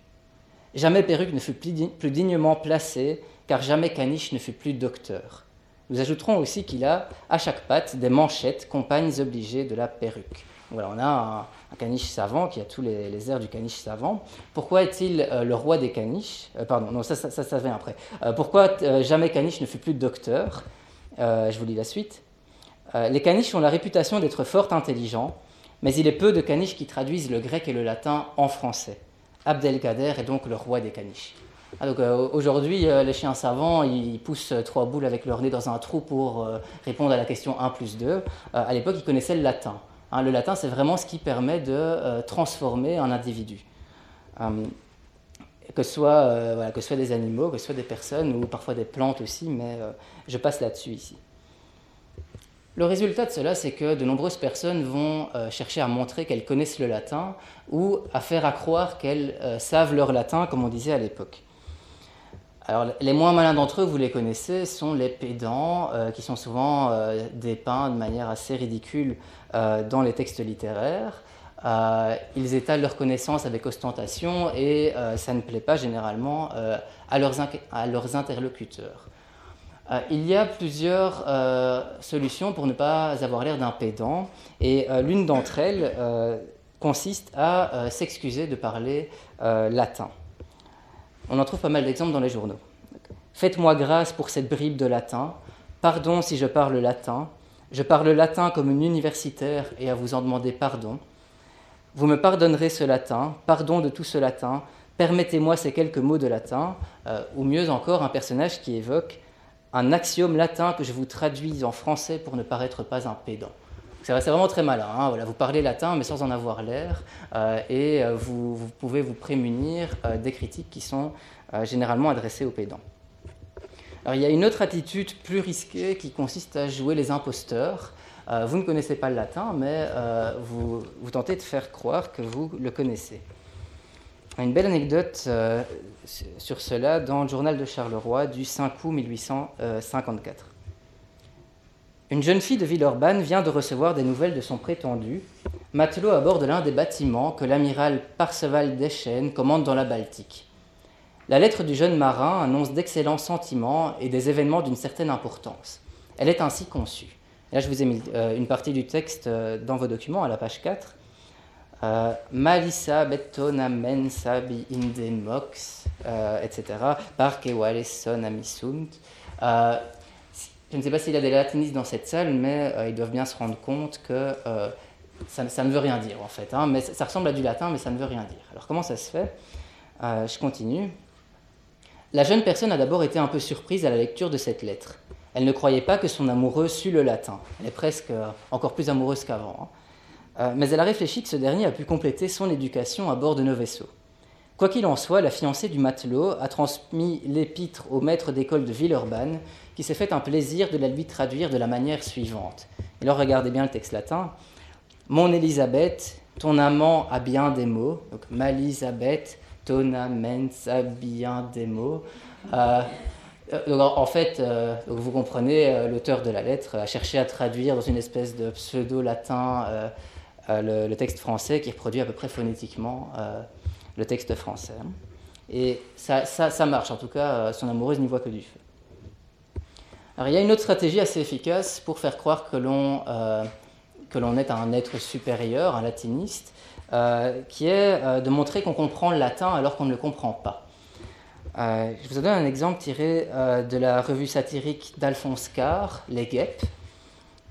Jamais perruque ne fut plus dignement placée, car jamais caniche ne fut plus docteur. Nous ajouterons aussi qu'il a à chaque patte des manchettes, compagnes obligées de la perruque. Voilà, on a un, caniche savant qui a tous les, airs du caniche savant. Pourquoi est-il euh, le roi des caniches? Euh, Pardon, non, ça, ça, ça, vient après. Euh, pourquoi jamais caniche ne fut plus docteur? Je vous lis la suite. les caniches ont la réputation d'être fort intelligents, mais il est peu de caniches qui traduisent le grec et le latin en français. Abdelkader est donc le roi des caniches. Ah, euh, aujourd'hui, euh, les chiens savants, ils poussent trois boules avec leur nez dans un trou pour euh, répondre à la question 1 plus 2. à l'époque, ils connaissaient le latin. Hein, le latin, c'est vraiment ce qui permet de transformer un individu. que, ce soit, des animaux, que ce soit des personnes ou parfois des plantes aussi, mais je passe là-dessus ici. Le résultat de cela, c'est que de nombreuses personnes vont chercher à montrer qu'elles connaissent le latin ou à faire à croire qu'elles savent leur latin, comme on disait à l'époque. Alors, les moins malins d'entre eux, vous les connaissez, sont les pédants, euh, qui sont souvent euh, dépeints de manière assez ridicule euh, dans les textes littéraires. ils étalent leur connaissance avec ostentation et ça ne plaît pas généralement leurs, à, leurs, interlocuteurs. Il y a plusieurs solutions pour ne pas avoir l'air d'un pédant et l'une d'entre elles consiste à s'excuser de parler latin. On en trouve pas mal d'exemples dans les journaux. Faites-moi grâce pour cette bribe de latin. Pardon si je parle latin. Je parle latin comme une universitaire et à vous en demander pardon. Vous me pardonnerez ce latin, pardon de tout ce latin, permettez-moi ces quelques mots de latin, euh, ou mieux encore un personnage qui évoque un axiome latin que je vous traduis en français pour ne paraître pas un pédant. C'est vraiment très malin. Hein. Voilà, vous parlez latin mais sans en avoir l'air, euh, et euh, vous, pouvez vous prémunir euh, des critiques qui sont généralement adressées aux pédants. Alors, il y a une autre attitude plus risquée qui consiste à jouer les imposteurs. vous ne connaissez pas le latin, mais vous, vous, tentez de faire croire que vous le connaissez. Une belle anecdote sur cela dans le journal de Charleroi du 5 août 1854. Une jeune fille de Villeurbanne vient de recevoir des nouvelles de son prétendu, matelot à bord de l'un des bâtiments que l'amiral Parseval Deschênes commande dans la Baltique. La lettre du jeune marin annonce d'excellents sentiments et des événements d'une certaine importance. Elle est ainsi conçue. là, je vous ai mis euh, une partie du texte euh, dans vos documents, à la page 4. Euh, Malissa betona mensabi indemox, etc. Par son amisunt. Je ne sais pas s'il y a des latinistes dans cette salle, mais euh, ils doivent bien se rendre compte que euh, ça, ne veut rien dire en fait. Hein. mais ça, ressemble à du latin, mais ça ne veut rien dire. Alors comment ça se fait? Euh, Je continue. La jeune personne a d'abord été un peu surprise à la lecture de cette lettre. Elle ne croyait pas que son amoureux sût le latin. Elle est presque encore plus amoureuse qu'avant. Hein. Mais elle a réfléchi que ce dernier a pu compléter son éducation à bord de nos vaisseaux. Quoi qu'il en soit, la fiancée du matelot a transmis l'épître au maître d'école de Villeurbanne, qui s'est fait un plaisir de la lui traduire de la manière suivante. Là, regardez bien le texte latin. Mon Élisabeth, ton amant a bien des mots. Donc, Malisabeth, ton amant a bien des mots. Euh, euh, en fait, euh, vous comprenez, l'auteur de la lettre a cherché à traduire dans une espèce de pseudo-latin le, texte français qui reproduit à peu près phonétiquement le texte français. Et ça, ça, marche, en tout cas, euh, son amoureuse n'y voit que du feu. Alors il y a une autre stratégie assez efficace pour faire croire que l'on euh, est un être supérieur, un latiniste, euh, qui est de montrer qu'on comprend le latin alors qu'on ne le comprend pas. je vous donne un exemple tiré de la revue satirique d'Alphonse Carr, Les Guêpes,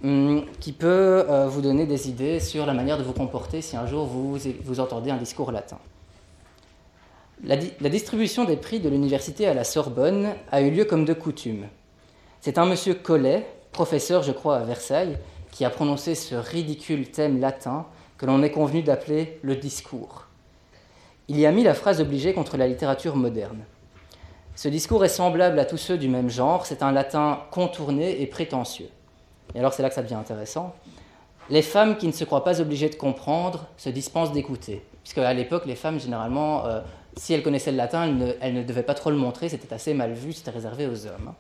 qui peut vous donner des idées sur la manière de vous comporter si un jour vous, vous entendez un discours latin. La, la distribution des prix de l'université à la Sorbonne a eu lieu comme de coutume. C'est un monsieur Collet, professeur, je crois, à Versailles, qui a prononcé ce ridicule thème latin que l'on est convenu d'appeler le discours. Il y a mis la phrase obligée contre la littérature moderne. Ce discours est semblable à tous ceux du même genre, c'est un latin contourné et prétentieux. Et alors c'est là que ça devient intéressant. Les femmes qui ne se croient pas obligées de comprendre se dispensent d'écouter. Puisque à l'époque, les femmes, généralement, euh, si elles connaissaient le latin, elles ne, devaient pas trop le montrer, c'était assez mal vu, c'était réservé aux hommes.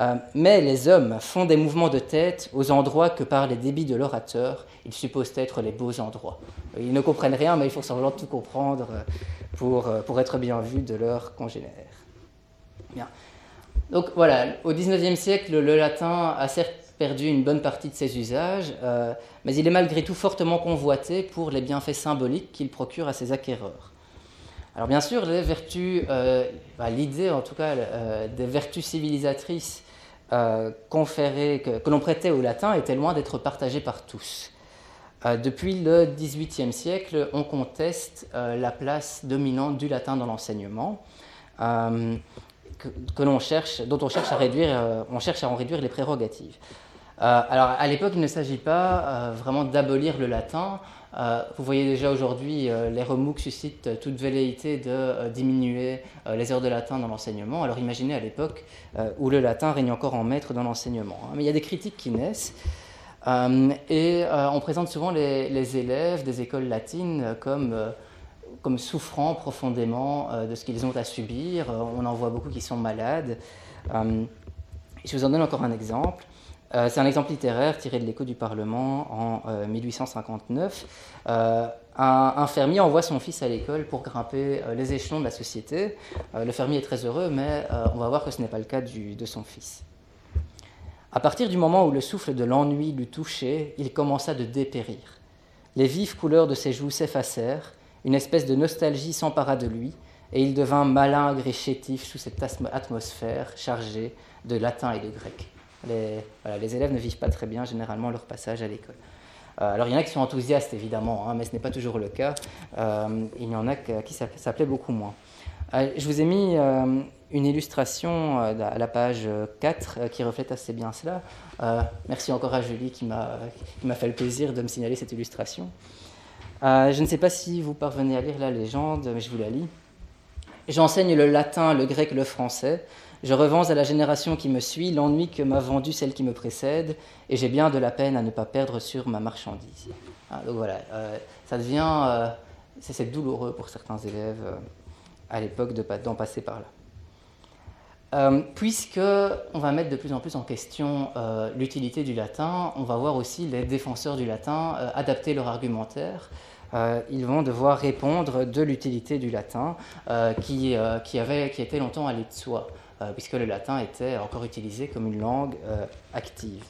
Euh, mais les hommes font des mouvements de tête aux endroits que par les débits de l'orateur, ils supposent être les beaux endroits. Ils ne comprennent rien, mais il faut semblant de tout comprendre euh, pour, pour être bien vus de leurs congénères. Bien. Donc voilà, au XIXe siècle, le latin a certes perdu une bonne partie de ses usages, mais il est malgré tout fortement convoité pour les bienfaits symboliques qu'il procure à ses acquéreurs. Alors bien sûr, les vertus, bah, l'idée en tout cas des vertus civilisatrices euh, que, l'on prêtait au latin était loin d'être partagé par tous. Euh, depuis le XVIIIe siècle, on conteste euh, la place dominante du latin dans l'enseignement, que, l'on cherche, dont on cherche à réduire, on cherche à en réduire les prérogatives. Alors à l'époque, il ne s'agit pas vraiment d'abolir le latin, euh, vous voyez déjà aujourd'hui, euh, les remous suscitent toute velléité de euh, diminuer les heures de latin dans l'enseignement. Alors imaginez à l'époque où le latin règne encore en maître dans l'enseignement. Hein. Mais il y a des critiques qui naissent. et on présente souvent les, élèves des écoles latines comme souffrant profondément de ce qu'ils ont à subir. On en voit beaucoup qui sont malades. je vous en donne encore un exemple. Euh, c'est un exemple littéraire tiré de l'écho du Parlement en 1859. Euh, euh, un, fermier envoie son fils à l'école pour grimper les échelons de la société. le fermier est très heureux, mais on va voir que ce n'est pas le cas de son fils. À partir du moment où le souffle de l'ennui l'eut touché, il commença de dépérir. Les vives couleurs de ses joues s'effacèrent, une espèce de nostalgie s'empara de lui, et il devint malingre et chétif sous cette atmosphère chargée de latin et de grec. Les, élèves ne vivent pas très bien généralement leur passage à l'école. Euh, alors il y en a qui sont enthousiastes évidemment, hein, mais ce n'est pas toujours le cas. Euh, il y en a qui ça, plaît beaucoup moins. Euh, je vous ai mis une illustration à la page 4 qui reflète assez bien cela. merci encore à Julie qui m'a fait le plaisir de me signaler cette illustration. je ne sais pas si vous parvenez à lire la légende, mais je vous la lis. J'enseigne le latin, le grec, le français. Je revends à la génération qui me suit l'ennui que m'a vendu celle qui me précède, et j'ai bien de la peine à ne pas perdre sur ma marchandise. Ah, donc voilà, euh, ça devient, euh, c'est douloureux pour certains élèves euh, à l'époque d'en passer par là. puisque on va mettre de plus en plus en question l'utilité du latin, on va voir aussi les défenseurs du latin adapter leur argumentaire. ils vont devoir répondre de l'utilité du latin qui, qui, qui était longtemps allé de soi. Euh, puisque le latin était encore utilisé comme une langue euh, active.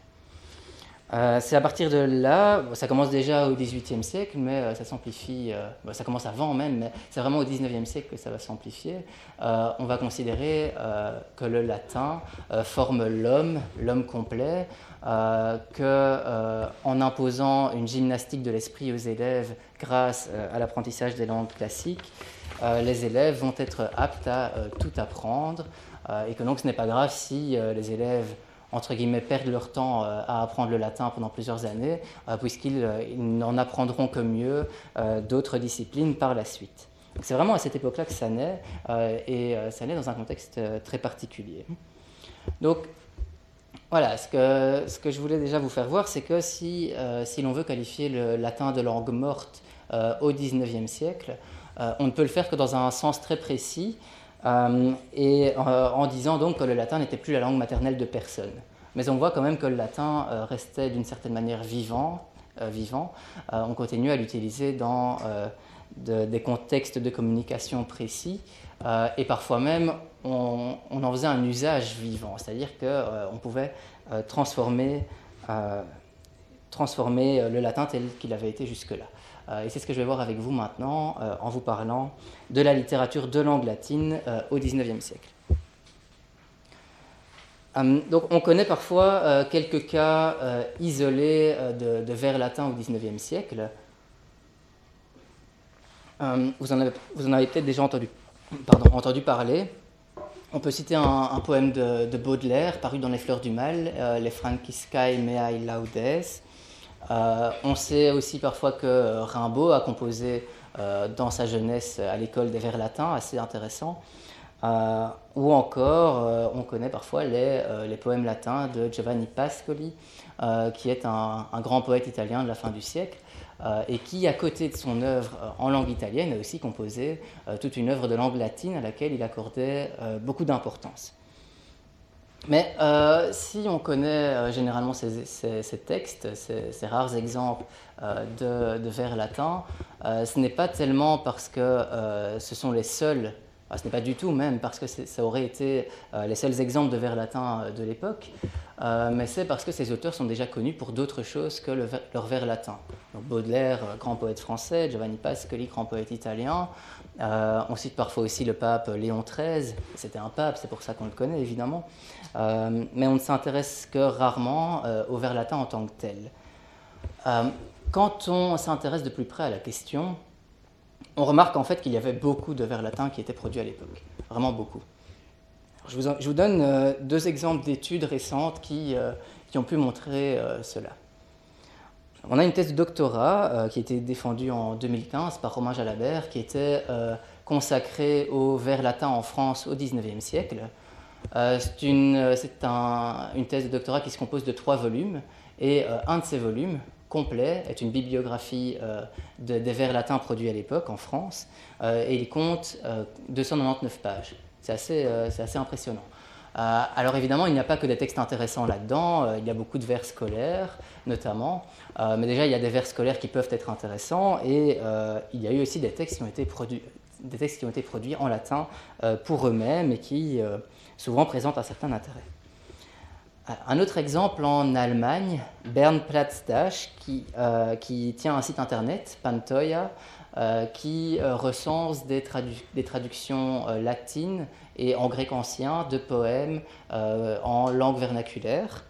Euh, c'est à partir de là, ça commence déjà au XVIIIe siècle, mais ça s'amplifie, ça commence avant même, mais c'est vraiment au XIXe siècle que ça va s'amplifier. on va considérer que le latin forme l'homme, l'homme complet, que en imposant une gymnastique de l'esprit aux élèves grâce à l'apprentissage des langues classiques, les élèves vont être aptes à tout apprendre, et que donc ce n'est pas grave si euh, les élèves entre guillemets, perdent leur temps euh, à apprendre le latin pendant plusieurs années, puisqu'ils n'en apprendront que mieux d'autres disciplines par la suite. C'est vraiment à cette époque-là que ça naît, et ça naît dans un contexte très particulier. Donc, voilà, ce que, ce que je voulais déjà vous faire voir, c'est que si, si l'on veut qualifier le latin de langue morte au XIXe siècle, on ne peut le faire que dans un sens très précis, euh, et euh, en disant donc que le latin n'était plus la langue maternelle de personne. Mais on voit quand même que le latin euh, restait d'une certaine manière vivant. vivant. on continue à l'utiliser dans des contextes de communication précis. et parfois même, on, en faisait un usage vivant, c'est-à-dire qu'on pouvait transformer transformer le latin tel qu'il avait été jusque-là. Et c'est ce que je vais voir avec vous maintenant en vous parlant de la littérature de langue latine au XIXe siècle. donc on connaît parfois quelques cas isolés de, vers latins au XIXe siècle. vous, en avez, peut-être déjà entendu, entendu parler. On peut citer un, poème de, Baudelaire paru dans Les Fleurs du Mal, euh, Les Franciscae Meae Laudes. Euh, on sait aussi parfois que Rimbaud a composé euh, dans sa jeunesse à l'école des vers latins, assez intéressant. ou encore, on connaît parfois les, poèmes latins de Giovanni Pascoli, qui est un, grand poète italien de la fin du siècle. Euh, et qui, à côté de son œuvre euh, en langue italienne, a aussi composé euh, toute une œuvre de langue latine à laquelle il accordait beaucoup d'importance. Mais si on connaît généralement ces, textes, ces, rares exemples de, vers latins, ce n'est pas tellement parce que ce sont les seuls ce n'est pas du tout même parce que ça aurait été les seuls exemples de vers latins de l'époque, euh, mais c'est parce que ces auteurs sont déjà connus pour d'autres choses que leur vers latin. Baudelaire, euh, grand poète français, Giovanni Pascoli, grand poète italien. Euh, on cite parfois aussi le pape Léon XIII, c'était un pape, c'est pour ça qu'on le connaît évidemment. mais on ne s'intéresse que rarement au vers latin en tant que tel. quand on s'intéresse de plus près à la question, on remarque en fait qu'il y avait beaucoup de vers latins qui étaient produits à l'époque, vraiment beaucoup. Je vous, donne euh, deux exemples d'études récentes qui, euh, qui, ont pu montrer euh, cela. On a une thèse de doctorat qui a été défendue en 2015 par Romain Jalabert, qui était consacrée au vers latin en France au XIXe siècle. c'est une, thèse de doctorat qui se compose de trois volumes, et un de ces volumes, complet, est une bibliographie des vers latins produits à l'époque en France, et il compte 299 pages. C'est euh, assez, impressionnant. Euh, alors évidemment, il n'y a pas que des textes intéressants là-dedans, euh, il y a beaucoup de vers scolaires notamment, mais déjà il y a des vers scolaires qui peuvent être intéressants et il y a eu aussi des textes qui ont été produits, des textes qui ont été produits en latin pour eux-mêmes et qui souvent présentent un certain intérêt. Un autre exemple en Allemagne, Bern Platzdach, qui, qui tient un site internet, Pantoya, euh, qui euh, recense des, traductions euh, latines et en grec ancien de poèmes en langue vernaculaire.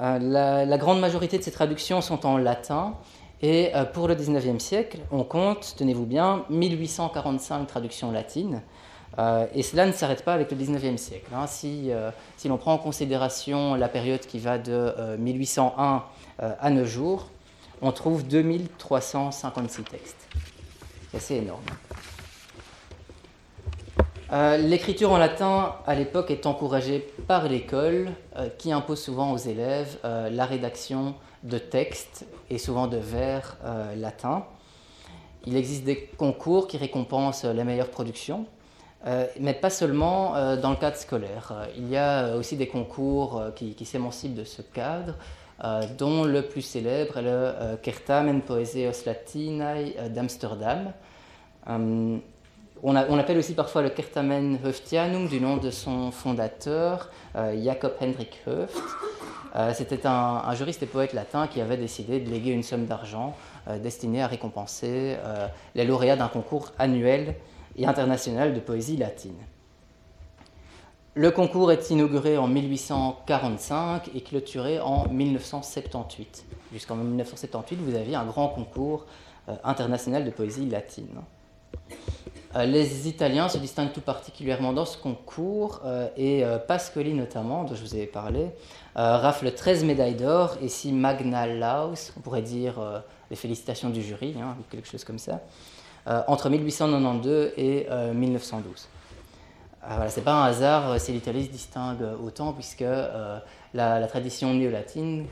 La, grande majorité de ces traductions sont en latin et pour le 19e siècle, on compte, tenez-vous bien, 1845 traductions latines. et cela ne s'arrête pas avec le 19e siècle. Hein. Si, si l'on prend en considération la période qui va de 1801 à nos jours, on trouve 2356 textes. C'est assez énorme. Euh, l'écriture en latin à l'époque est encouragée par l'école euh, qui impose souvent aux élèves euh, la rédaction de textes et souvent de vers latins. Il existe des concours qui récompensent les meilleures productions, mais pas seulement dans le cadre scolaire. Il y a aussi des concours qui, s'émancipent de ce cadre. Dont le plus célèbre est le Kertamen Poeseos Latinae d'Amsterdam. On, appelle aussi parfois le Kertamen Höftianum du nom de son fondateur, Jacob Hendrik Höft. C'était un, juriste et poète latin qui avait décidé de léguer une somme d'argent destinée à récompenser les lauréats d'un concours annuel et international de poésie latine. Le concours est inauguré en 1845 et clôturé en 1978. Jusqu'en 1978, vous aviez un grand concours euh, international de poésie latine. Euh, les Italiens se distinguent tout particulièrement dans ce concours euh, et Pascoli notamment, dont je vous ai parlé, rafle 13 médailles d'or et si Magna Laus, on pourrait dire les félicitations du jury, hein, quelque chose comme ça, entre 1892 et 1912. Ah, voilà, c'est pas un hasard euh, si l'Italie se distingue autant, puisque euh, la, tradition néo-latine,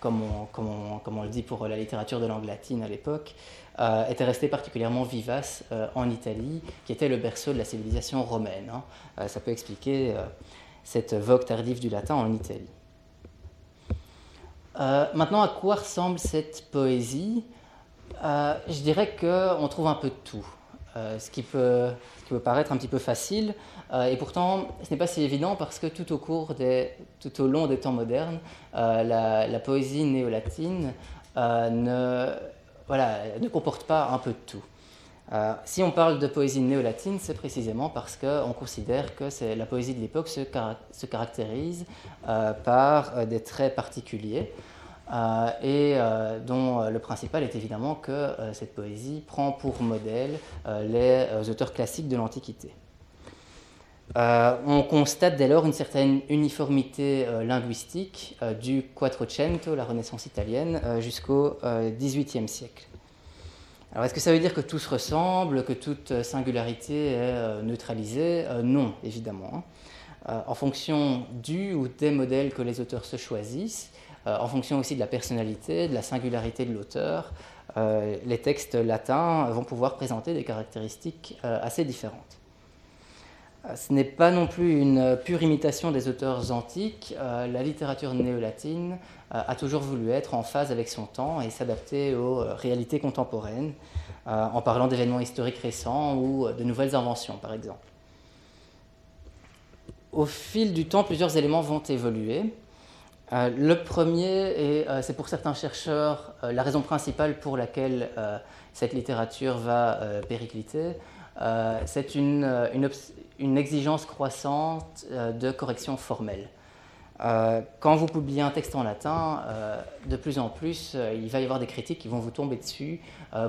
comme on, le dit pour la littérature de langue latine à l'époque, euh, était restée particulièrement vivace en Italie, qui était le berceau de la civilisation romaine. Hein. ça peut expliquer cette vogue tardive du latin en Italie. maintenant, à quoi ressemble cette poésie? Je dirais qu'on trouve un peu de tout. Ce, qui peut, peut, paraître un petit peu facile. et pourtant, ce n'est pas si évident parce que tout au, cours des, tout au long des temps modernes, la, la, poésie néolatine ne, voilà, ne comporte pas un peu de tout. Euh, si on parle de poésie néolatine, c'est précisément parce qu'on considère que la poésie de l'époque se, se, caractérise euh, par euh, des traits particuliers et dont le principal est évidemment que cette poésie prend pour modèle les auteurs classiques de l'Antiquité. on constate dès lors une certaine uniformité linguistique du Quattrocento, la Renaissance italienne, jusqu'au XVIIIe siècle. Alors est-ce que ça veut dire que tout se ressemble, que toute singularité est euh, neutralisée? Euh, Non, évidemment. Hein. Euh, en fonction du ou des modèles que les auteurs se choisissent, en fonction aussi de la personnalité, de la singularité de l'auteur, les textes latins vont pouvoir présenter des caractéristiques assez différentes. Ce n'est pas non plus une pure imitation des auteurs antiques. La littérature néolatine euh, a toujours voulu être en phase avec son temps et s'adapter aux euh, réalités contemporaines, euh, en parlant d'événements historiques récents ou de nouvelles inventions, par exemple. Au fil du temps, plusieurs éléments vont évoluer. Le premier, et c'est pour certains chercheurs la raison principale pour laquelle cette littérature va péricliter, c'est une, une, exigence croissante de correction formelle. Euh, quand vous publiez un texte en latin, euh, de plus en plus, euh, il va y avoir des critiques qui vont vous tomber dessus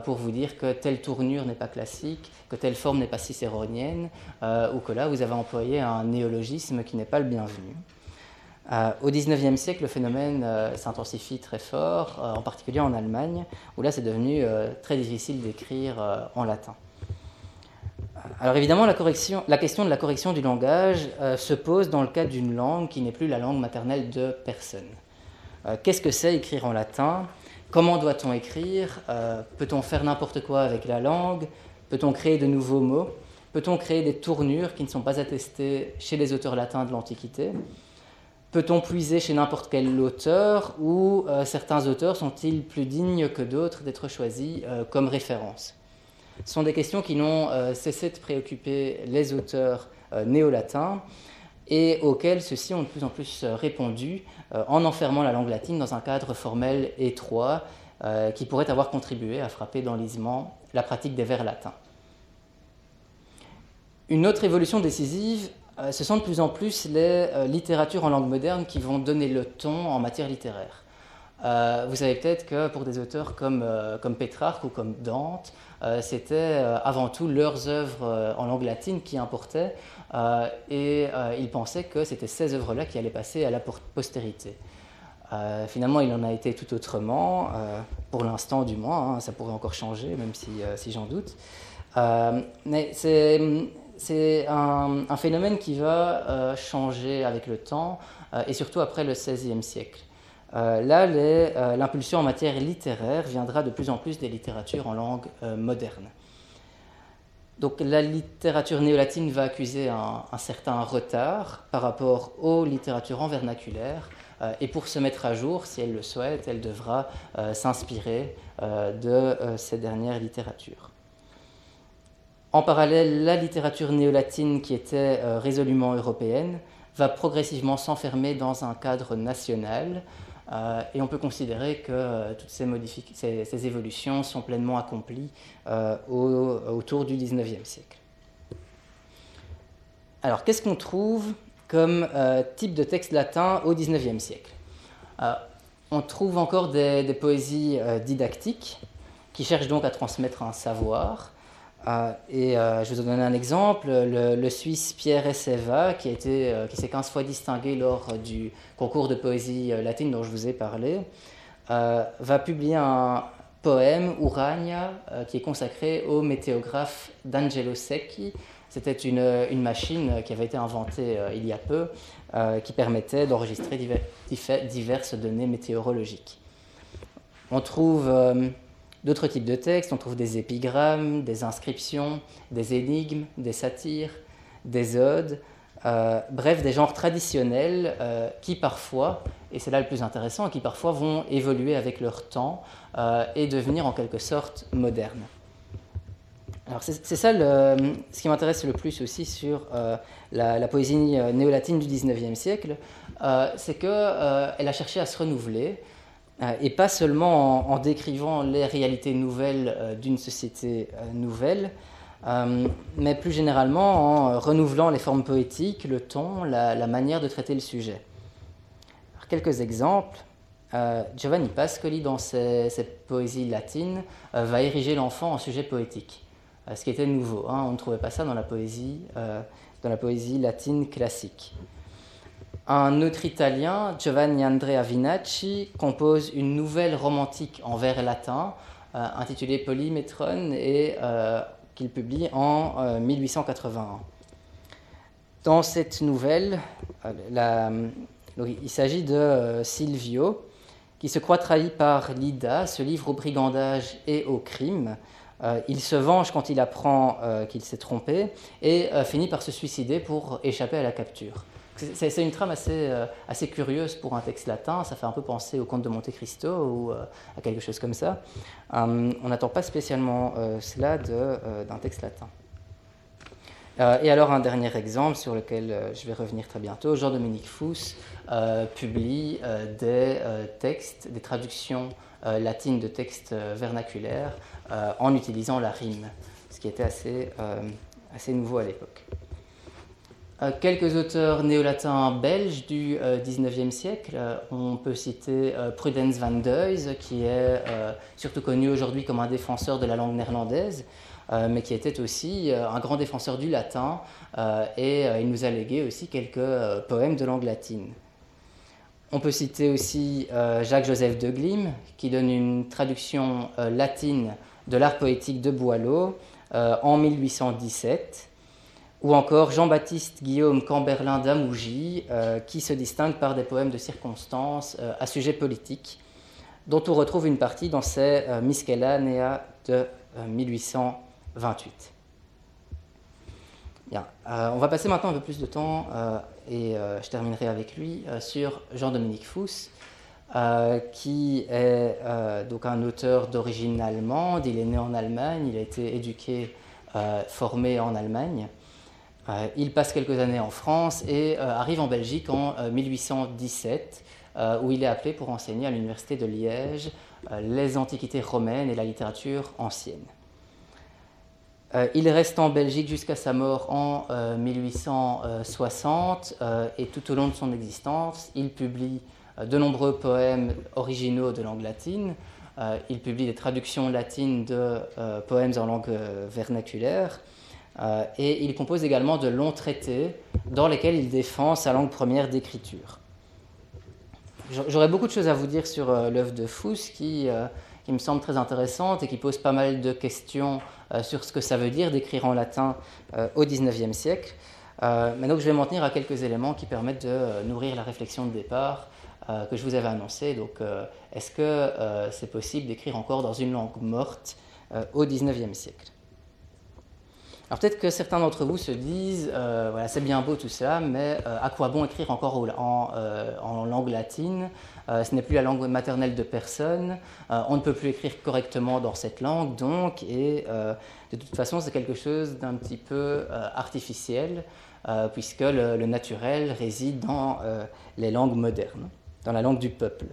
pour vous dire que telle tournure n'est pas classique, que telle forme n'est pas cicéronienne, ou que là, vous avez employé un néologisme qui n'est pas le bienvenu. Au XIXe siècle, le phénomène s'intensifie très fort, en particulier en Allemagne, où là, c'est devenu très difficile d'écrire en latin. Alors évidemment, la, question de la correction du langage euh, se pose dans le cas d'une langue qui n'est plus la langue maternelle de personne. Euh, qu'est-ce que c'est écrire en latin? Comment doit-on écrire? Euh, Peut-on faire n'importe quoi avec la langue? Peut-on créer de nouveaux mots? Peut-on créer des tournures qui ne sont pas attestées chez les auteurs latins de l'Antiquité? Peut-on puiser chez n'importe quel auteur ou certains auteurs sont-ils plus dignes que d'autres d'être choisis comme référence? Ce sont des questions qui n'ont euh, cessé de préoccuper les auteurs euh, néo-latins et auxquelles ceux-ci ont de plus en plus euh, répondu en enfermant la langue latine dans un cadre formel étroit qui pourrait avoir contribué à frapper d'enlisement la pratique des vers latins. Une autre évolution décisive, ce sont de plus en plus les littératures en langue moderne qui vont donner le ton en matière littéraire. vous savez peut-être que pour des auteurs comme, comme Pétrarque ou comme Dante, euh, c'était euh, avant tout leurs œuvres euh, en langue latine qui importaient, et ils pensaient que c'était ces œuvres-là qui allaient passer à la postérité. finalement, il en a été tout autrement, pour l'instant du moins, hein, ça pourrait encore changer, même si, si j'en doute. mais c'est un, un, phénomène qui va changer avec le temps, et surtout après le XVIe siècle. Euh, là, euh, l'impulsion en matière littéraire viendra de plus en plus des littératures en langue euh, moderne. Donc la littérature néolatine va accuser un, certain retard par rapport aux littératures en vernaculaire, et pour se mettre à jour, si elle le souhaite, elle devra s'inspirer de ces dernières littératures. En parallèle, la littérature néolatine, qui était résolument européenne, va progressivement s'enfermer dans un cadre national, euh, et on peut considérer que euh, toutes ces, ces, évolutions sont pleinement accomplies euh, autour du 19e siècle. Alors, qu'est-ce qu'on trouve comme type de texte latin au 19e siècle? On trouve encore des poésies didactiques qui cherchent donc à transmettre un savoir. Ah, et euh, je vais vous donner un exemple. Le, Suisse Pierre Esseva, qui, euh, qui s'est 15 fois distingué lors du concours de poésie euh, latine dont je vous ai parlé, va publier un poème, Urania, qui est consacré au météographe d'Angelo Secchi. C'était une, une, machine qui avait été inventée il y a peu, qui permettait d'enregistrer diverses données météorologiques. On trouve d'autres types de textes. On trouve des épigrammes, des inscriptions, des énigmes, des satires, des odes, euh, bref, des genres traditionnels euh, qui parfois, et c'est là le plus intéressant, qui parfois vont évoluer avec leur temps euh, et devenir en quelque sorte modernes. Alors c'est ça le, ce qui m'intéresse le plus aussi sur la, poésie néo-latine du 19e siècle, c'est qu'elle a cherché à se renouveler, et pas seulement en, décrivant les réalités nouvelles d'une société nouvelle, mais plus généralement en renouvelant les formes poétiques, le ton, la, manière de traiter le sujet. quelques exemples. Euh, Giovanni Pascoli, dans ses, poésies latines, euh, va ériger l'enfant en sujet poétique, euh, ce qui était nouveau. Hein. on ne trouvait pas ça dans la poésie, dans la poésie latine classique. Un autre Italien, Giovanni Andrea Vinacci, compose une nouvelle romantique en vers latin intitulée Polymétron et qu'il publie en 1881. Dans cette nouvelle, il s'agit de Silvio, qui se croit trahi par Lida, se livre au brigandage et au crime. Euh, il se venge quand il apprend euh, qu'il s'est trompé et euh, finit par se suicider pour échapper à la capture. C'est une trame assez, assez, curieuse pour un texte latin, ça fait un peu penser au conte de Monte Cristo ou à quelque chose comme ça. on n'attend pas spécialement cela d'un texte latin. et alors un dernier exemple sur lequel je vais revenir très bientôt, Jean-Dominique Fous euh, publie euh, des euh, textes, des traductions latines de textes vernaculaires en utilisant la rime, ce qui était assez, assez nouveau à l'époque. Quelques auteurs néo-latins belges du XIXe siècle. on peut citer Prudence van Duyse, qui est surtout connu aujourd'hui comme un défenseur de la langue néerlandaise, mais qui était aussi un grand défenseur du latin, et il nous a légué aussi quelques poèmes de langue latine. On peut citer aussi euh, Jacques-Joseph de Glim, qui donne une traduction euh, latine de l'art poétique de Boileau euh, en 1817, ou encore Jean-Baptiste Guillaume Camberlin d'Amougy, qui se distingue par des poèmes de circonstances à sujet politique, dont on retrouve une partie dans ses Miscellanea de 1828. Bien. on va passer maintenant un peu plus de temps et euh, je terminerai avec lui, euh, sur Jean-Dominique Fuss, euh, qui est donc un auteur d'origine allemande. Il est né en Allemagne, il a été éduqué, formé en Allemagne. Il passe quelques années en France et arrive en Belgique en 1817, où il est appelé pour enseigner à l'université de Liège les antiquités romaines et la littérature ancienne. Euh, il reste en Belgique jusqu'à sa mort en 1860 euh, euh, et tout au long de son existence, il publie de nombreux poèmes originaux de langue latine. il publie des traductions latines de poèmes en langue vernaculaire. Et il compose également de longs traités dans lesquels il défend sa langue première d'écriture. J'aurais beaucoup de choses à vous dire sur l'œuvre de Fous qui qui me semble très intéressante et qui pose pas mal de questions euh, sur ce que ça veut dire d'écrire en latin euh, au XIXe siècle. Euh, mais donc je vais m'en tenir à quelques éléments qui permettent de nourrir la réflexion de départ que je vous avais annoncée. Donc est-ce que c'est possible d'écrire encore dans une langue morte au XIXe siècle? Alors peut-être que certains d'entre vous se disent, voilà, c'est bien beau tout ça, mais à quoi bon écrire encore en, en langue latine? Euh, ce n'est plus la langue maternelle de personne, euh, on ne peut plus écrire correctement dans cette langue, donc, et euh, de toute façon, c'est quelque chose d'un petit peu artificiel, puisque le, naturel réside dans les langues modernes, dans la langue du peuple.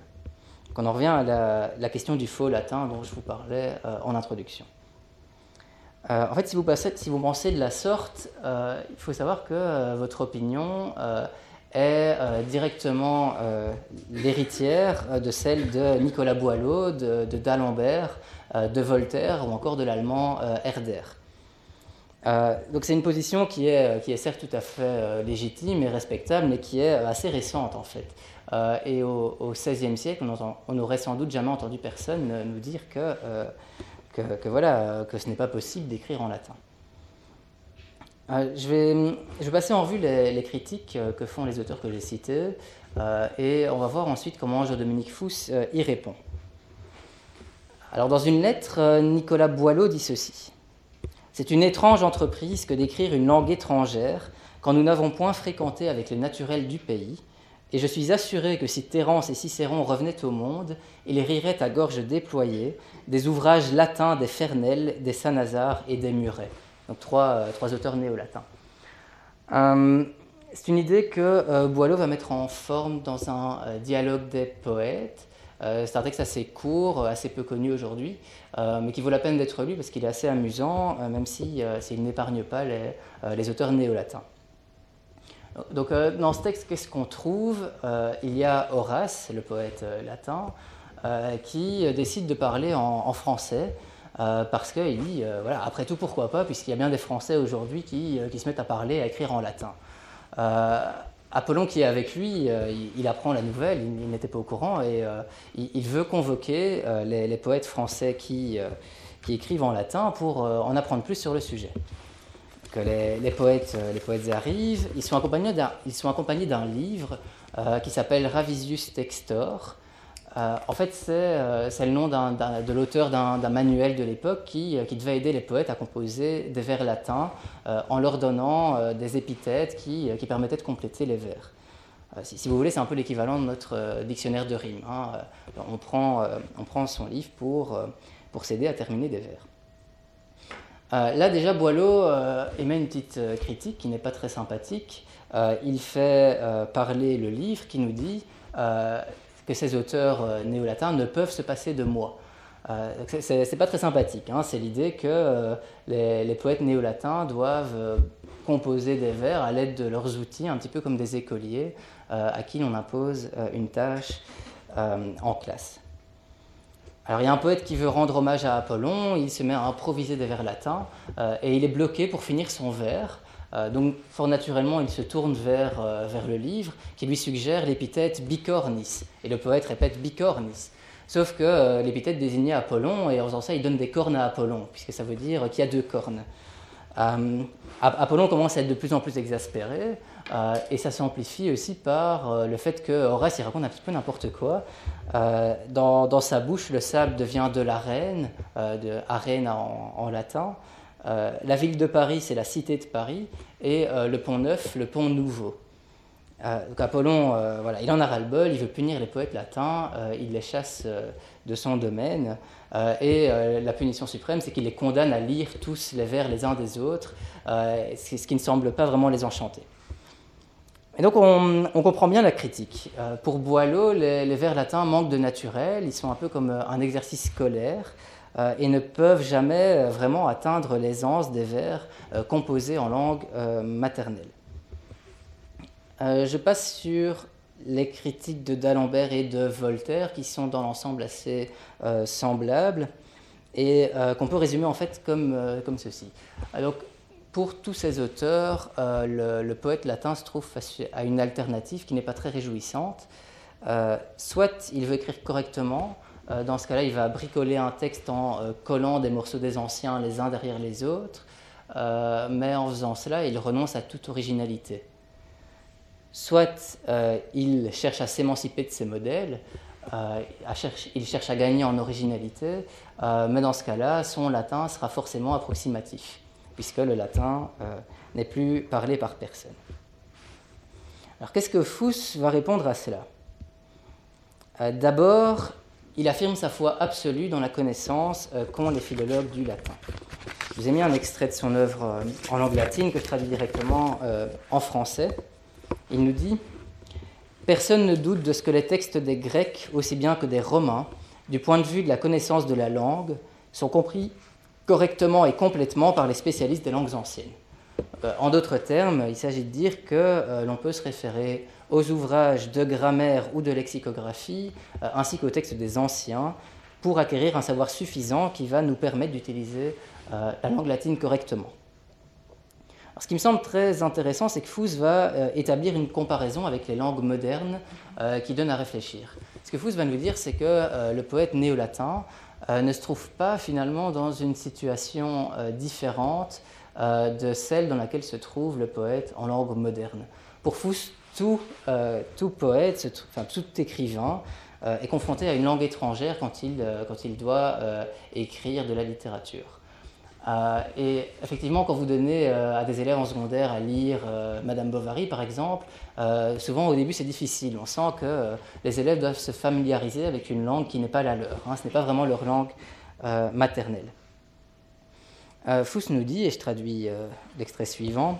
Donc on en revient à la, question du faux latin dont je vous parlais en introduction. En fait, si vous, pensez de la sorte, il faut savoir que votre opinion est euh, directement euh, l'héritière euh, de celle de Nicolas Boileau, de, d'Alembert, de Voltaire ou encore de l'allemand Herder. donc c'est une position qui est, qui est certes tout à fait légitime et respectable, mais qui est assez récente en fait. et au XVIe siècle, on n'aurait sans doute jamais entendu personne nous dire que, que, voilà, que ce n'est pas possible d'écrire en latin. Euh, je, vais, passer en revue les, critiques euh, que font les auteurs que j'ai cités euh, et on va voir ensuite comment Jean-Dominique Fous y répond. Alors dans une lettre, Nicolas Boileau dit ceci. C'est une étrange entreprise que d'écrire une langue étrangère quand nous n'avons point fréquenté avec les naturels du pays Et je suis assuré que si Terence et Cicéron revenaient au monde, ils riraient à gorge déployée des ouvrages latins des Fernel, des Saint-Nazare et des Muret. Donc trois, trois auteurs néo-latins. c'est une idée que Boileau va mettre en forme dans un dialogue des poètes. c'est un texte assez court, assez peu connu aujourd'hui, mais qui vaut la peine d'être lu parce qu'il est assez amusant, même s'il si, n'épargne pas les, les auteurs néo-latins. Donc euh, dans ce texte, qu'est-ce qu'on trouve euh, Il y a Horace, le poète euh, latin, qui décide de parler en, français. parce qu'il dit, voilà, après tout, pourquoi pas, puisqu'il y a bien des Français aujourd'hui qui, se mettent à parler, à écrire en latin. Apollon qui est avec lui, il, apprend la nouvelle, il, n'était pas au courant, et il, veut convoquer les, poètes français qui, qui, écrivent en latin pour en apprendre plus sur le sujet les, poètes, euh, les poètes arrivent, ils sont accompagnés d'un, livre euh, qui s'appelle Ravisius Textor. Euh, en fait, c'est, le nom de l'auteur d'un, manuel de l'époque qui, devait aider les poètes à composer des vers latins en leur donnant des épithètes qui, permettaient de compléter les vers. Si, vous voulez, c'est un peu l'équivalent de notre dictionnaire de rimes. Hein. On, prend, on prend son livre pour s'aider à terminer des vers. Euh, là déjà, Boileau euh, émet une petite euh, critique qui n'est pas très sympathique. il fait parler le livre qui nous dit que ces auteurs néo-latins ne peuvent se passer de moi. c'est pas très sympathique. Hein. C'est l'idée que les, poètes néo-latins doivent composer des vers à l'aide de leurs outils, un petit peu comme des écoliers à qui l'on impose une tâche en classe. Alors il y a un poète qui veut rendre hommage à Apollon, il se met à improviser des vers latins euh, et il est bloqué pour finir son vers. Euh, donc fort naturellement, il se tourne vers, euh, vers le livre qui lui suggère l'épithète bicornis. Et le poète répète bicornis. Sauf que l'épithète désignait Apollon et en faisant ça, il donne des cornes à Apollon, puisque ça veut dire qu'il y a deux cornes. Apollon commence à être de plus en plus exaspéré. Euh, et ça s'amplifie aussi par euh, le fait que Horace il raconte un petit peu n'importe quoi. Euh, dans, sa bouche, le sable devient de l'arène, de arène en, latin. la ville de Paris, c'est la cité de Paris, et le pont neuf, le pont nouveau. donc Apollon, voilà, il en a ras-le-bol, il veut punir les poètes latins, il les chasse de son domaine, et la punition suprême, c'est qu'il les condamne à lire tous les vers les uns des autres, ce qui ne semble pas vraiment les enchanter. Et donc on, comprend bien la critique. Euh, pour Boileau, les, vers latins manquent de naturel, ils sont un peu comme euh, un exercice scolaire euh, et ne peuvent jamais vraiment atteindre l'aisance des vers composés en langue maternelle. je passe sur les critiques de d'Alembert et de Voltaire qui sont dans l'ensemble assez semblables et qu'on peut résumer en fait comme, comme ceci. Alors, pour tous ces auteurs, euh, le, poète latin se trouve face à une alternative qui n'est pas très réjouissante. Euh, soit il veut écrire correctement, euh, dans ce cas-là, il va bricoler un texte en collant des morceaux des anciens les uns derrière les autres, mais en faisant cela, il renonce à toute originalité. Soit il cherche à s'émanciper de ses modèles, il cherche à gagner en originalité, mais dans ce cas-là, son latin sera forcément approximatif puisque le latin euh, n'est plus parlé par personne. Alors qu'est-ce que Fous va répondre à cela? Euh, D'abord, il affirme sa foi absolue dans la connaissance euh, qu'ont les philologues du latin. Je vous ai mis un extrait de son œuvre en langue latine que je traduis directement en français. Il nous dit Personne ne doute de ce que les textes des Grecs, aussi bien que des Romains, du point de vue de la connaissance de la langue, sont compris correctement et complètement par les spécialistes des langues anciennes. Euh, en d'autres termes, il s'agit de dire que euh, l'on peut se référer aux ouvrages de grammaire ou de lexicographie, euh, ainsi qu'aux textes des anciens, pour acquérir un savoir suffisant qui va nous permettre d'utiliser la langue latine correctement. ce qui me semble très intéressant, c'est que Fous va établir une comparaison avec les langues modernes qui donne à réfléchir. Ce que Fous va nous dire, c'est que le poète néo-latin ne se trouve pas finalement dans une situation euh, différente euh, de celle dans laquelle se trouve le poète en langue moderne. Pour Fous, tout, poète, enfin, tout écrivain est confronté à une langue étrangère quand quand il doit écrire de la littérature. Et effectivement, quand vous donnez à des élèves en secondaire à lire Madame Bovary, par exemple, souvent au début c'est difficile. On sent que les élèves doivent se familiariser avec une langue qui n'est pas la leur. Hein. ce n'est pas vraiment leur langue maternelle. Fous nous dit, et je traduis l'extrait suivant,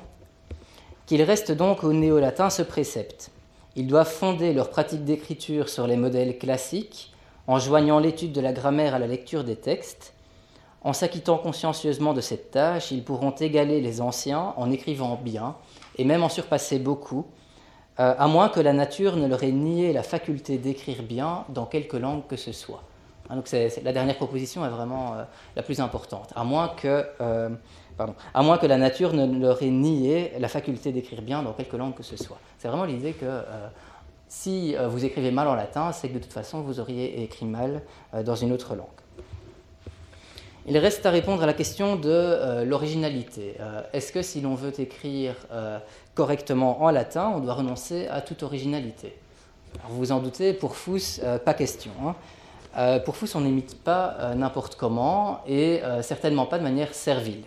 qu'il reste donc au néo-latin ce précepte. Ils doivent fonder leur pratique d'écriture sur les modèles classiques, en joignant l'étude de la grammaire à la lecture des textes. En s'acquittant consciencieusement de cette tâche, ils pourront égaler les anciens en écrivant bien, et même en surpasser beaucoup, euh, à moins que la nature ne leur ait nié la faculté d'écrire bien dans quelque langue que ce soit. Hein, la dernière proposition est vraiment euh, la plus importante. À moins que euh, à moins que la nature ne leur ait nié la faculté d'écrire bien dans quelque langue que ce soit. C'est vraiment l'idée que si vous écrivez mal en latin, c'est que de toute façon vous auriez écrit mal dans une autre langue. Il reste à répondre à la question de l'originalité. Est-ce que si l'on veut écrire correctement en latin, on doit renoncer à toute originalité? Vous vous en doutez, pour Fous, pas question. Hein. pour Fous, on n'imite pas n'importe comment et certainement pas de manière servile.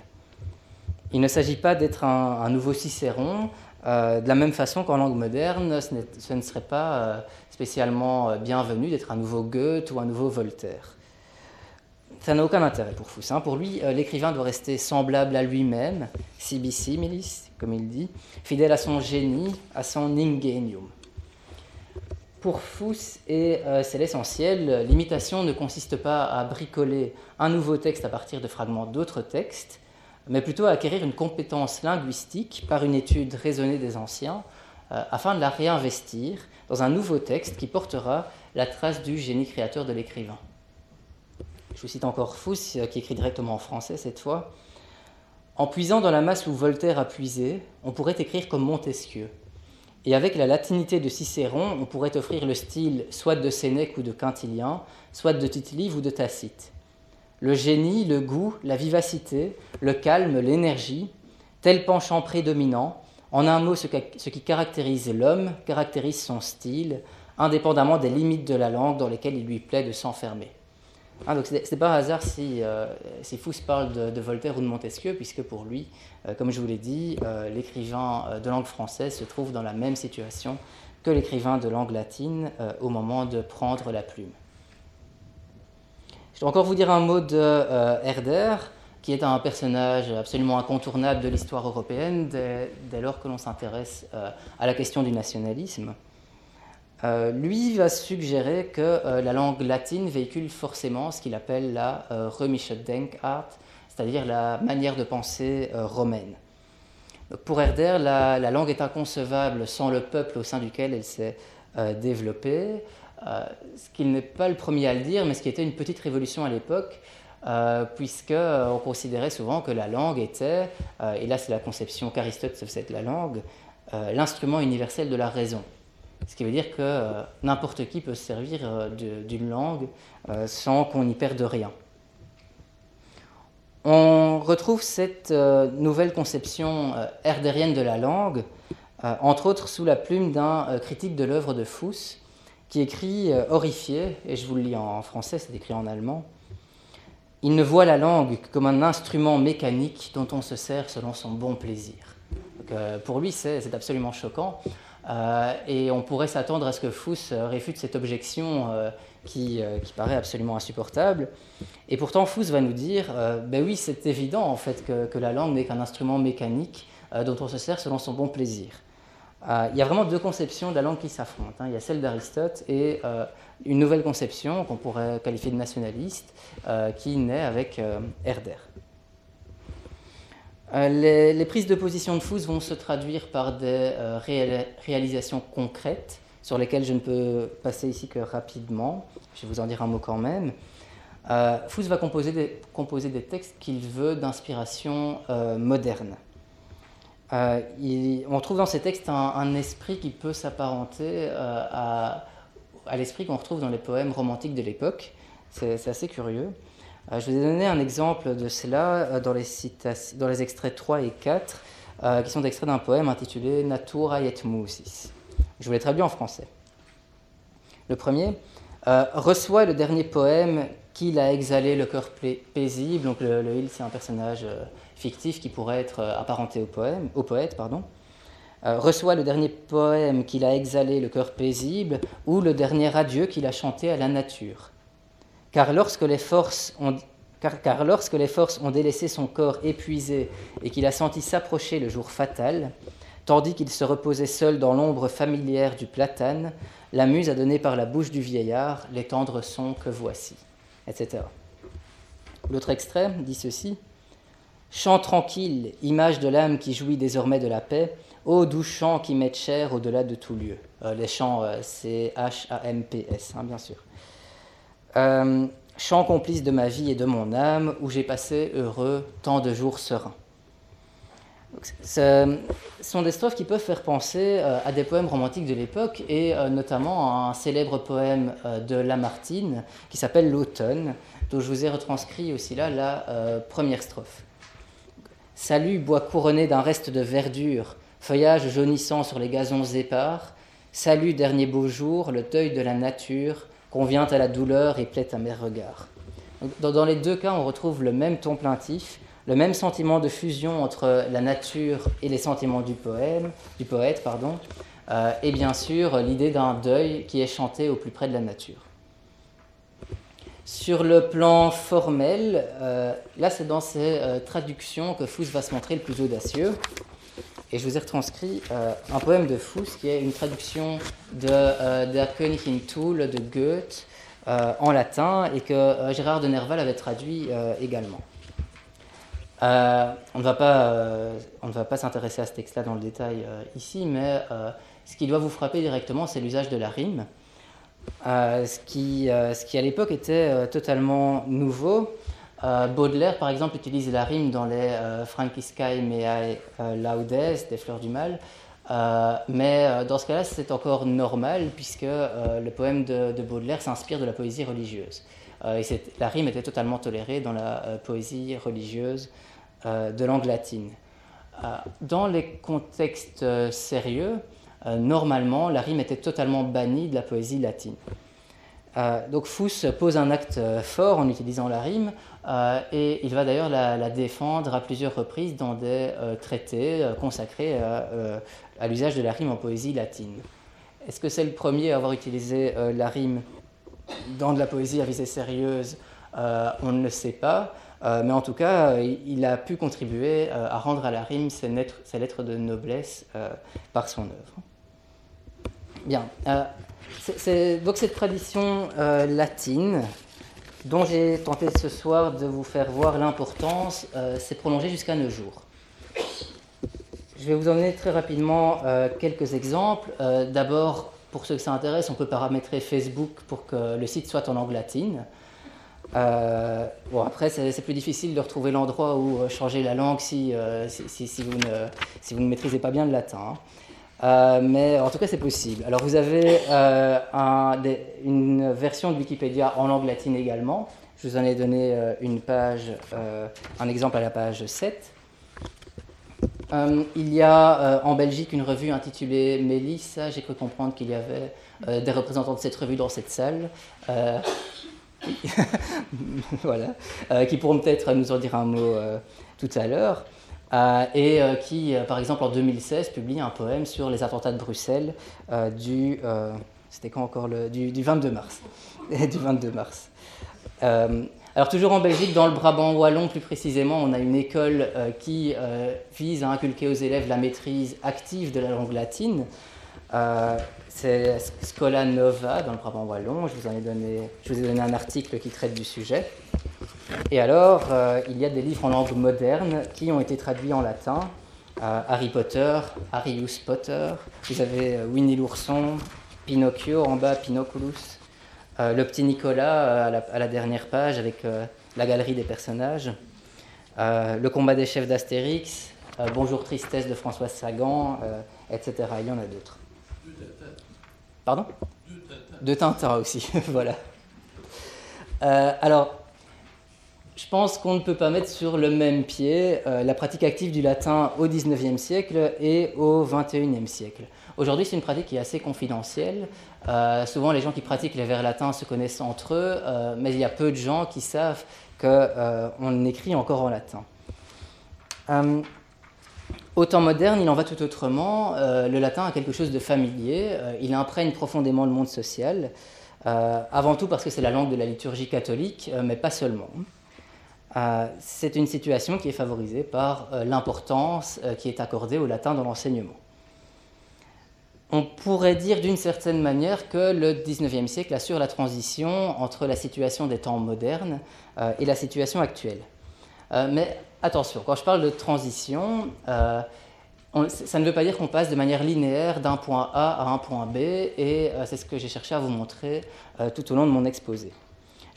Il ne s'agit pas d'être un, nouveau Cicéron, euh, de la même façon qu'en langue moderne, ce, ne serait pas euh, spécialement euh, bienvenu d'être un nouveau Goethe ou un nouveau Voltaire. Ça n'a aucun intérêt pour Fous. Hein. Pour lui, l'écrivain doit rester semblable à lui-même, sibi similis, comme il dit, fidèle à son génie, à son ingenium. Pour Fous, et c'est l'essentiel, l'imitation ne consiste pas à bricoler un nouveau texte à partir de fragments d'autres textes, mais plutôt à acquérir une compétence linguistique par une étude raisonnée des anciens, euh, afin de la réinvestir dans un nouveau texte qui portera la trace du génie créateur de l'écrivain. Je vous cite encore Fous, euh, qui écrit directement en français cette fois. En puisant dans la masse où Voltaire a puisé, on pourrait écrire comme Montesquieu. Et avec la latinité de Cicéron, on pourrait offrir le style soit de Sénèque ou de Quintilien, soit de tite ou de Tacite le génie, le goût, la vivacité, le calme, l'énergie, tel penchant prédominant, en un mot ce, qui caractérise l'homme caractérise son style, indépendamment des limites de la langue dans lesquelles il lui plaît de s'enfermer. Hein, donc ce n'est pas un hasard si, euh, parle de, Voltaire ou de Montesquieu, puisque pour lui, euh, comme je vous l'ai dit, euh, l'écrivain de langue française se trouve dans la même situation que l'écrivain de langue latine au moment de prendre la plume. Je vais encore vous dire un mot de euh, Herder, qui est un personnage absolument incontournable de l'histoire européenne dès, lors que l'on s'intéresse euh, à la question du nationalisme. Euh, lui va suggérer que la langue latine véhicule forcément ce qu'il appelle la Römische Denkart, c'est-à-dire la manière de penser romaine. pour Herder, la, la, langue est inconcevable sans le peuple au sein duquel elle s'est développée. Euh, ce qu'il n'est pas le premier à le dire, mais ce qui était une petite révolution à l'époque, euh, puisqu'on euh, considérait souvent que la langue était, et là c'est la conception qu'Aristote se de la langue, l'instrument universel de la raison. Ce qui veut dire que n'importe qui peut se servir d'une langue sans qu'on y perde rien. On retrouve cette nouvelle conception herdérienne de la langue, entre autres sous la plume d'un critique de l'œuvre de Fous, qui écrit euh, horrifié, et je vous le lis en français, c'est écrit en allemand. Il ne voit la langue que comme un instrument mécanique dont on se sert selon son bon plaisir. Euh, pour lui, c'est absolument choquant. Euh, et on pourrait s'attendre à ce que Fous réfute cette objection qui, qui, paraît absolument insupportable. Et pourtant, Fous va nous dire ben oui, c'est évident en fait que, la langue n'est qu'un instrument mécanique dont on se sert selon son bon plaisir. Euh, il y a vraiment deux conceptions de la langue qui s'affrontent. Hein. Il y a celle d'Aristote et euh, une nouvelle conception qu'on pourrait qualifier de nationaliste euh, qui naît avec Herder. Les, prises de position de Fous vont se traduire par des réalisations concrètes sur lesquelles je ne peux passer ici que rapidement. Je vais vous en dire un mot quand même. Fous va composer des, textes qu'il veut d'inspiration moderne. Euh, on trouve dans ces textes un, esprit qui peut s'apparenter euh, à, l'esprit qu'on retrouve dans les poèmes romantiques de l'époque. C'est assez curieux. Euh, je vous ai donné un exemple de cela dans les, dans les extraits 3 et 4, qui sont extraits d'un poème intitulé Natura et Musis. Je vous l'ai traduit en français. Le premier reçoit le dernier poème qu'il a exhalé le cœur paisible. Donc le, il, c'est un personnage fictif qui pourrait être apparenté au poète. Pardon. reçoit le dernier poème qu'il a exhalé, le cœur paisible, ou le dernier adieu qu'il a chanté à la nature. Car lorsque les forces ont, délaissé son corps épuisé et qu'il a senti s'approcher le jour fatal, tandis qu'il se reposait seul dans l'ombre familière du platane, la muse a donné par la bouche du vieillard les tendres sons que voici, etc. L'autre extrait dit ceci Chant tranquille, image de l'âme qui jouit désormais de la paix, ô doux chant qui met cher au-delà de tout lieu. Euh, les chants, euh, c'est H-A-M-P-S, hein, bien sûr. Euh, chant complice de ma vie et de mon âme, où j'ai passé heureux tant de jours sereins. Ce sont des strophes qui peuvent faire penser euh, à des poèmes romantiques de l'époque et euh, notamment à un célèbre poème de Lamartine qui s'appelle L'automne, dont je vous ai retranscrit aussi là la première strophe. Salut, bois couronné d'un reste de verdure, feuillage jaunissant sur les gazons épars. Salut, dernier beau jour, le deuil de la nature, convient à la douleur et plaît à mes regards. Dans, les deux cas, on retrouve le même ton plaintif, le même sentiment de fusion entre la nature et les sentiments du, poète, pardon, euh, et bien sûr l'idée d'un deuil qui est chanté au plus près de la nature. Sur le plan formel, euh, là c'est dans ces euh, traductions que Fous va se montrer le plus audacieux. Et je vous ai retranscrit euh, un poème de Fuss qui est une traduction de euh, Der Königin Toul de Goethe euh, en latin et que Gérard de Nerval avait traduit également. on ne va pas, pas s'intéresser à ce texte-là dans le détail ici, mais ce qui doit vous frapper directement, c'est l'usage de la rime, ce, qui, ce qui à l'époque était totalement nouveau. Euh, Baudelaire, par exemple, utilise la rime dans les euh, Franciscae Meae euh, Laudes, des Fleurs du Mal. mais dans ce cas-là, c'est encore normal, puisque le poème de, Baudelaire s'inspire de la poésie religieuse. la rime était totalement tolérée dans la poésie religieuse de langue latine. dans les contextes sérieux, normalement, la rime était totalement bannie de la poésie latine. donc Fous pose un acte fort en utilisant la rime, euh, et il va d'ailleurs la, défendre à plusieurs reprises dans des euh, traités euh, consacrés à, l'usage de la rime en poésie latine. Est-ce que c'est le premier à avoir utilisé la rime dans de la poésie à visée sérieuse? On ne le sait pas. mais en tout cas, il a pu contribuer à rendre à la rime ses lettres, de noblesse par son œuvre. Bien. donc cette tradition latine, dont j'ai tenté ce soir de vous faire voir l'importance, euh, s'est jusqu'à nos jours. Je vais vous emmener très rapidement euh, quelques exemples. Euh, d'abord, pour ceux que ça intéresse, on peut paramétrer Facebook pour que le site soit en langue latine. bon, après, c'est plus difficile de retrouver l'endroit où changer la langue si, si, vous ne, si, vous ne, maîtrisez pas bien le latin. Hein. Euh, mais en tout cas, c'est possible. Alors, vous avez euh, une version de Wikipédia en langue latine également. Je vous en ai donné euh, une page, un exemple à la page 7. il y a en Belgique une revue intitulée Mélissa. J'ai cru comprendre qu'il y avait des représentants de cette revue dans cette salle. voilà, qui pourront peut-être nous en dire un mot tout à l'heure. Euh, et euh, qui, euh, par exemple, en 2016, publie un poème sur les attentats de Bruxelles du, c'était quand encore le, du, 22 mars. du 22 mars. alors toujours en Belgique, dans le Brabant wallon plus précisément, on a une école qui vise à inculquer aux élèves la maîtrise active de la langue latine. C'est Scola Nova dans le Brabant wallon. Je vous, ai donné, un article qui traite du sujet. Et alors, euh, il y a des livres en langue moderne qui ont été traduits en latin. Euh, Harry Potter, Harryus Potter, vous avez euh, Winnie l'ourson, Pinocchio en bas, Pinoculus, le petit Nicolas à la, dernière page avec la galerie des personnages, le combat des chefs d'Astérix, Bonjour Tristesse de François Sagan, etc. Il y en a d'autres. Pardon De Tintin aussi, voilà. alors, je pense qu'on ne peut pas mettre sur le même pied euh, la pratique active du latin au XIXe siècle et au XXIe siècle. Aujourd'hui, c'est une pratique qui est assez confidentielle. Euh, souvent, les gens qui pratiquent les vers latins se connaissent entre eux, euh, mais il y a peu de gens qui savent qu'on écrit encore en latin. Au temps moderne, il en va tout autrement. le latin a quelque chose de familier. il imprègne profondément le monde social. avant tout parce que c'est la langue de la liturgie catholique, mais pas seulement. Euh, c'est une situation qui est favorisée par euh, l'importance euh, qui est accordée au latin dans l'enseignement. On pourrait dire d'une certaine manière que le XIXe siècle assure la transition entre la situation des temps modernes et la situation actuelle. Mais attention, quand je parle de transition, ça ne veut pas dire qu'on passe de manière linéaire d'un point A à un point B, et c'est ce que j'ai cherché à vous montrer tout au long de mon exposé.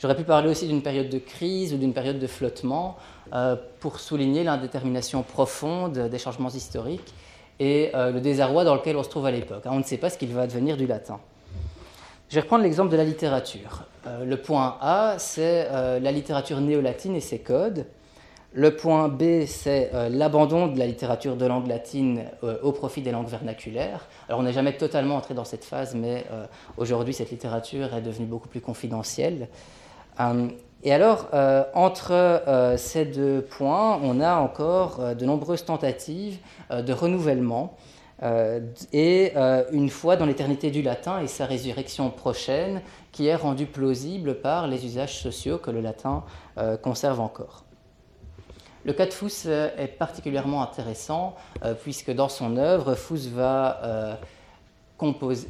J'aurais pu parler aussi d'une période de crise ou d'une période de flottement euh, pour souligner l'indétermination profonde des changements historiques et euh, le désarroi dans lequel on se trouve à l'époque. Hein. On ne sait pas ce qu'il va advenir du latin. Je vais reprendre l'exemple de la littérature. Euh, le point A, c'est la littérature néolatine et ses codes. Le point B, c'est l'abandon de la littérature de langue latine au profit des langues vernaculaires. Alors on n'est jamais totalement entré dans cette phase, mais aujourd'hui cette littérature est devenue beaucoup plus confidentielle. Euh, et alors, euh, entre euh, ces deux points, on a encore de nombreuses tentatives de renouvellement. et une foi dans l'éternité du latin et sa résurrection prochaine, qui est rendue plausible par les usages sociaux que le latin conserve encore. Le cas de Fous est particulièrement intéressant, puisque dans son œuvre, Fous va compose,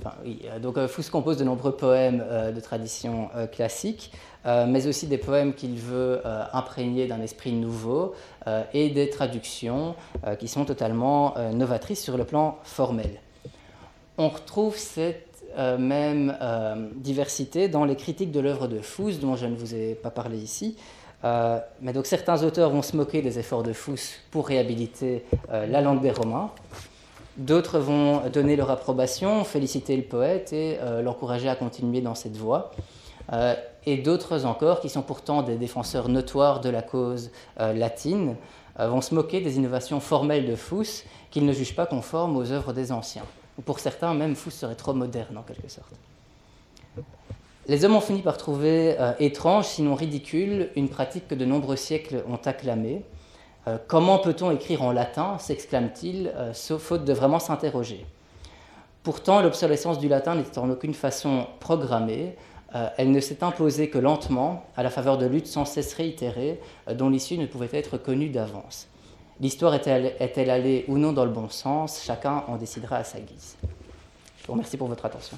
donc compose de nombreux poèmes de tradition classique, euh, mais aussi des poèmes qu'il veut euh, imprégner d'un esprit nouveau euh, et des traductions qui sont totalement novatrices sur le plan formel. On retrouve cette même diversité dans les critiques de l'œuvre de Fous, dont je ne vous ai pas parlé ici. Mais donc certains auteurs vont se moquer des efforts de Fous pour réhabiliter la langue des Romains. D'autres vont donner leur approbation, féliciter le poète et l'encourager à continuer dans cette voie. Euh, et d'autres encore, qui sont pourtant des défenseurs notoires de la cause euh, latine, euh, vont se moquer des innovations formelles de Fous qu'ils ne jugent pas conformes aux œuvres des anciens. Ou pour certains, même Fous serait trop moderne en quelque sorte. Les hommes ont fini par trouver étrange, sinon ridicule, une pratique que de nombreux siècles ont acclamée. comment peut-on écrire en latin s'exclame-t-il, sauf faute de vraiment s'interroger? Pourtant, l'obsolescence du latin n'était en aucune façon programmée. Euh, elle ne s'est imposée que lentement, à la faveur de luttes sans cesse réitérées, euh, dont l'issue ne pouvait être connue d'avance. L'histoire est-elle allée ou non dans le bon sens? Chacun en décidera à sa guise. Je vous remercie pour votre attention.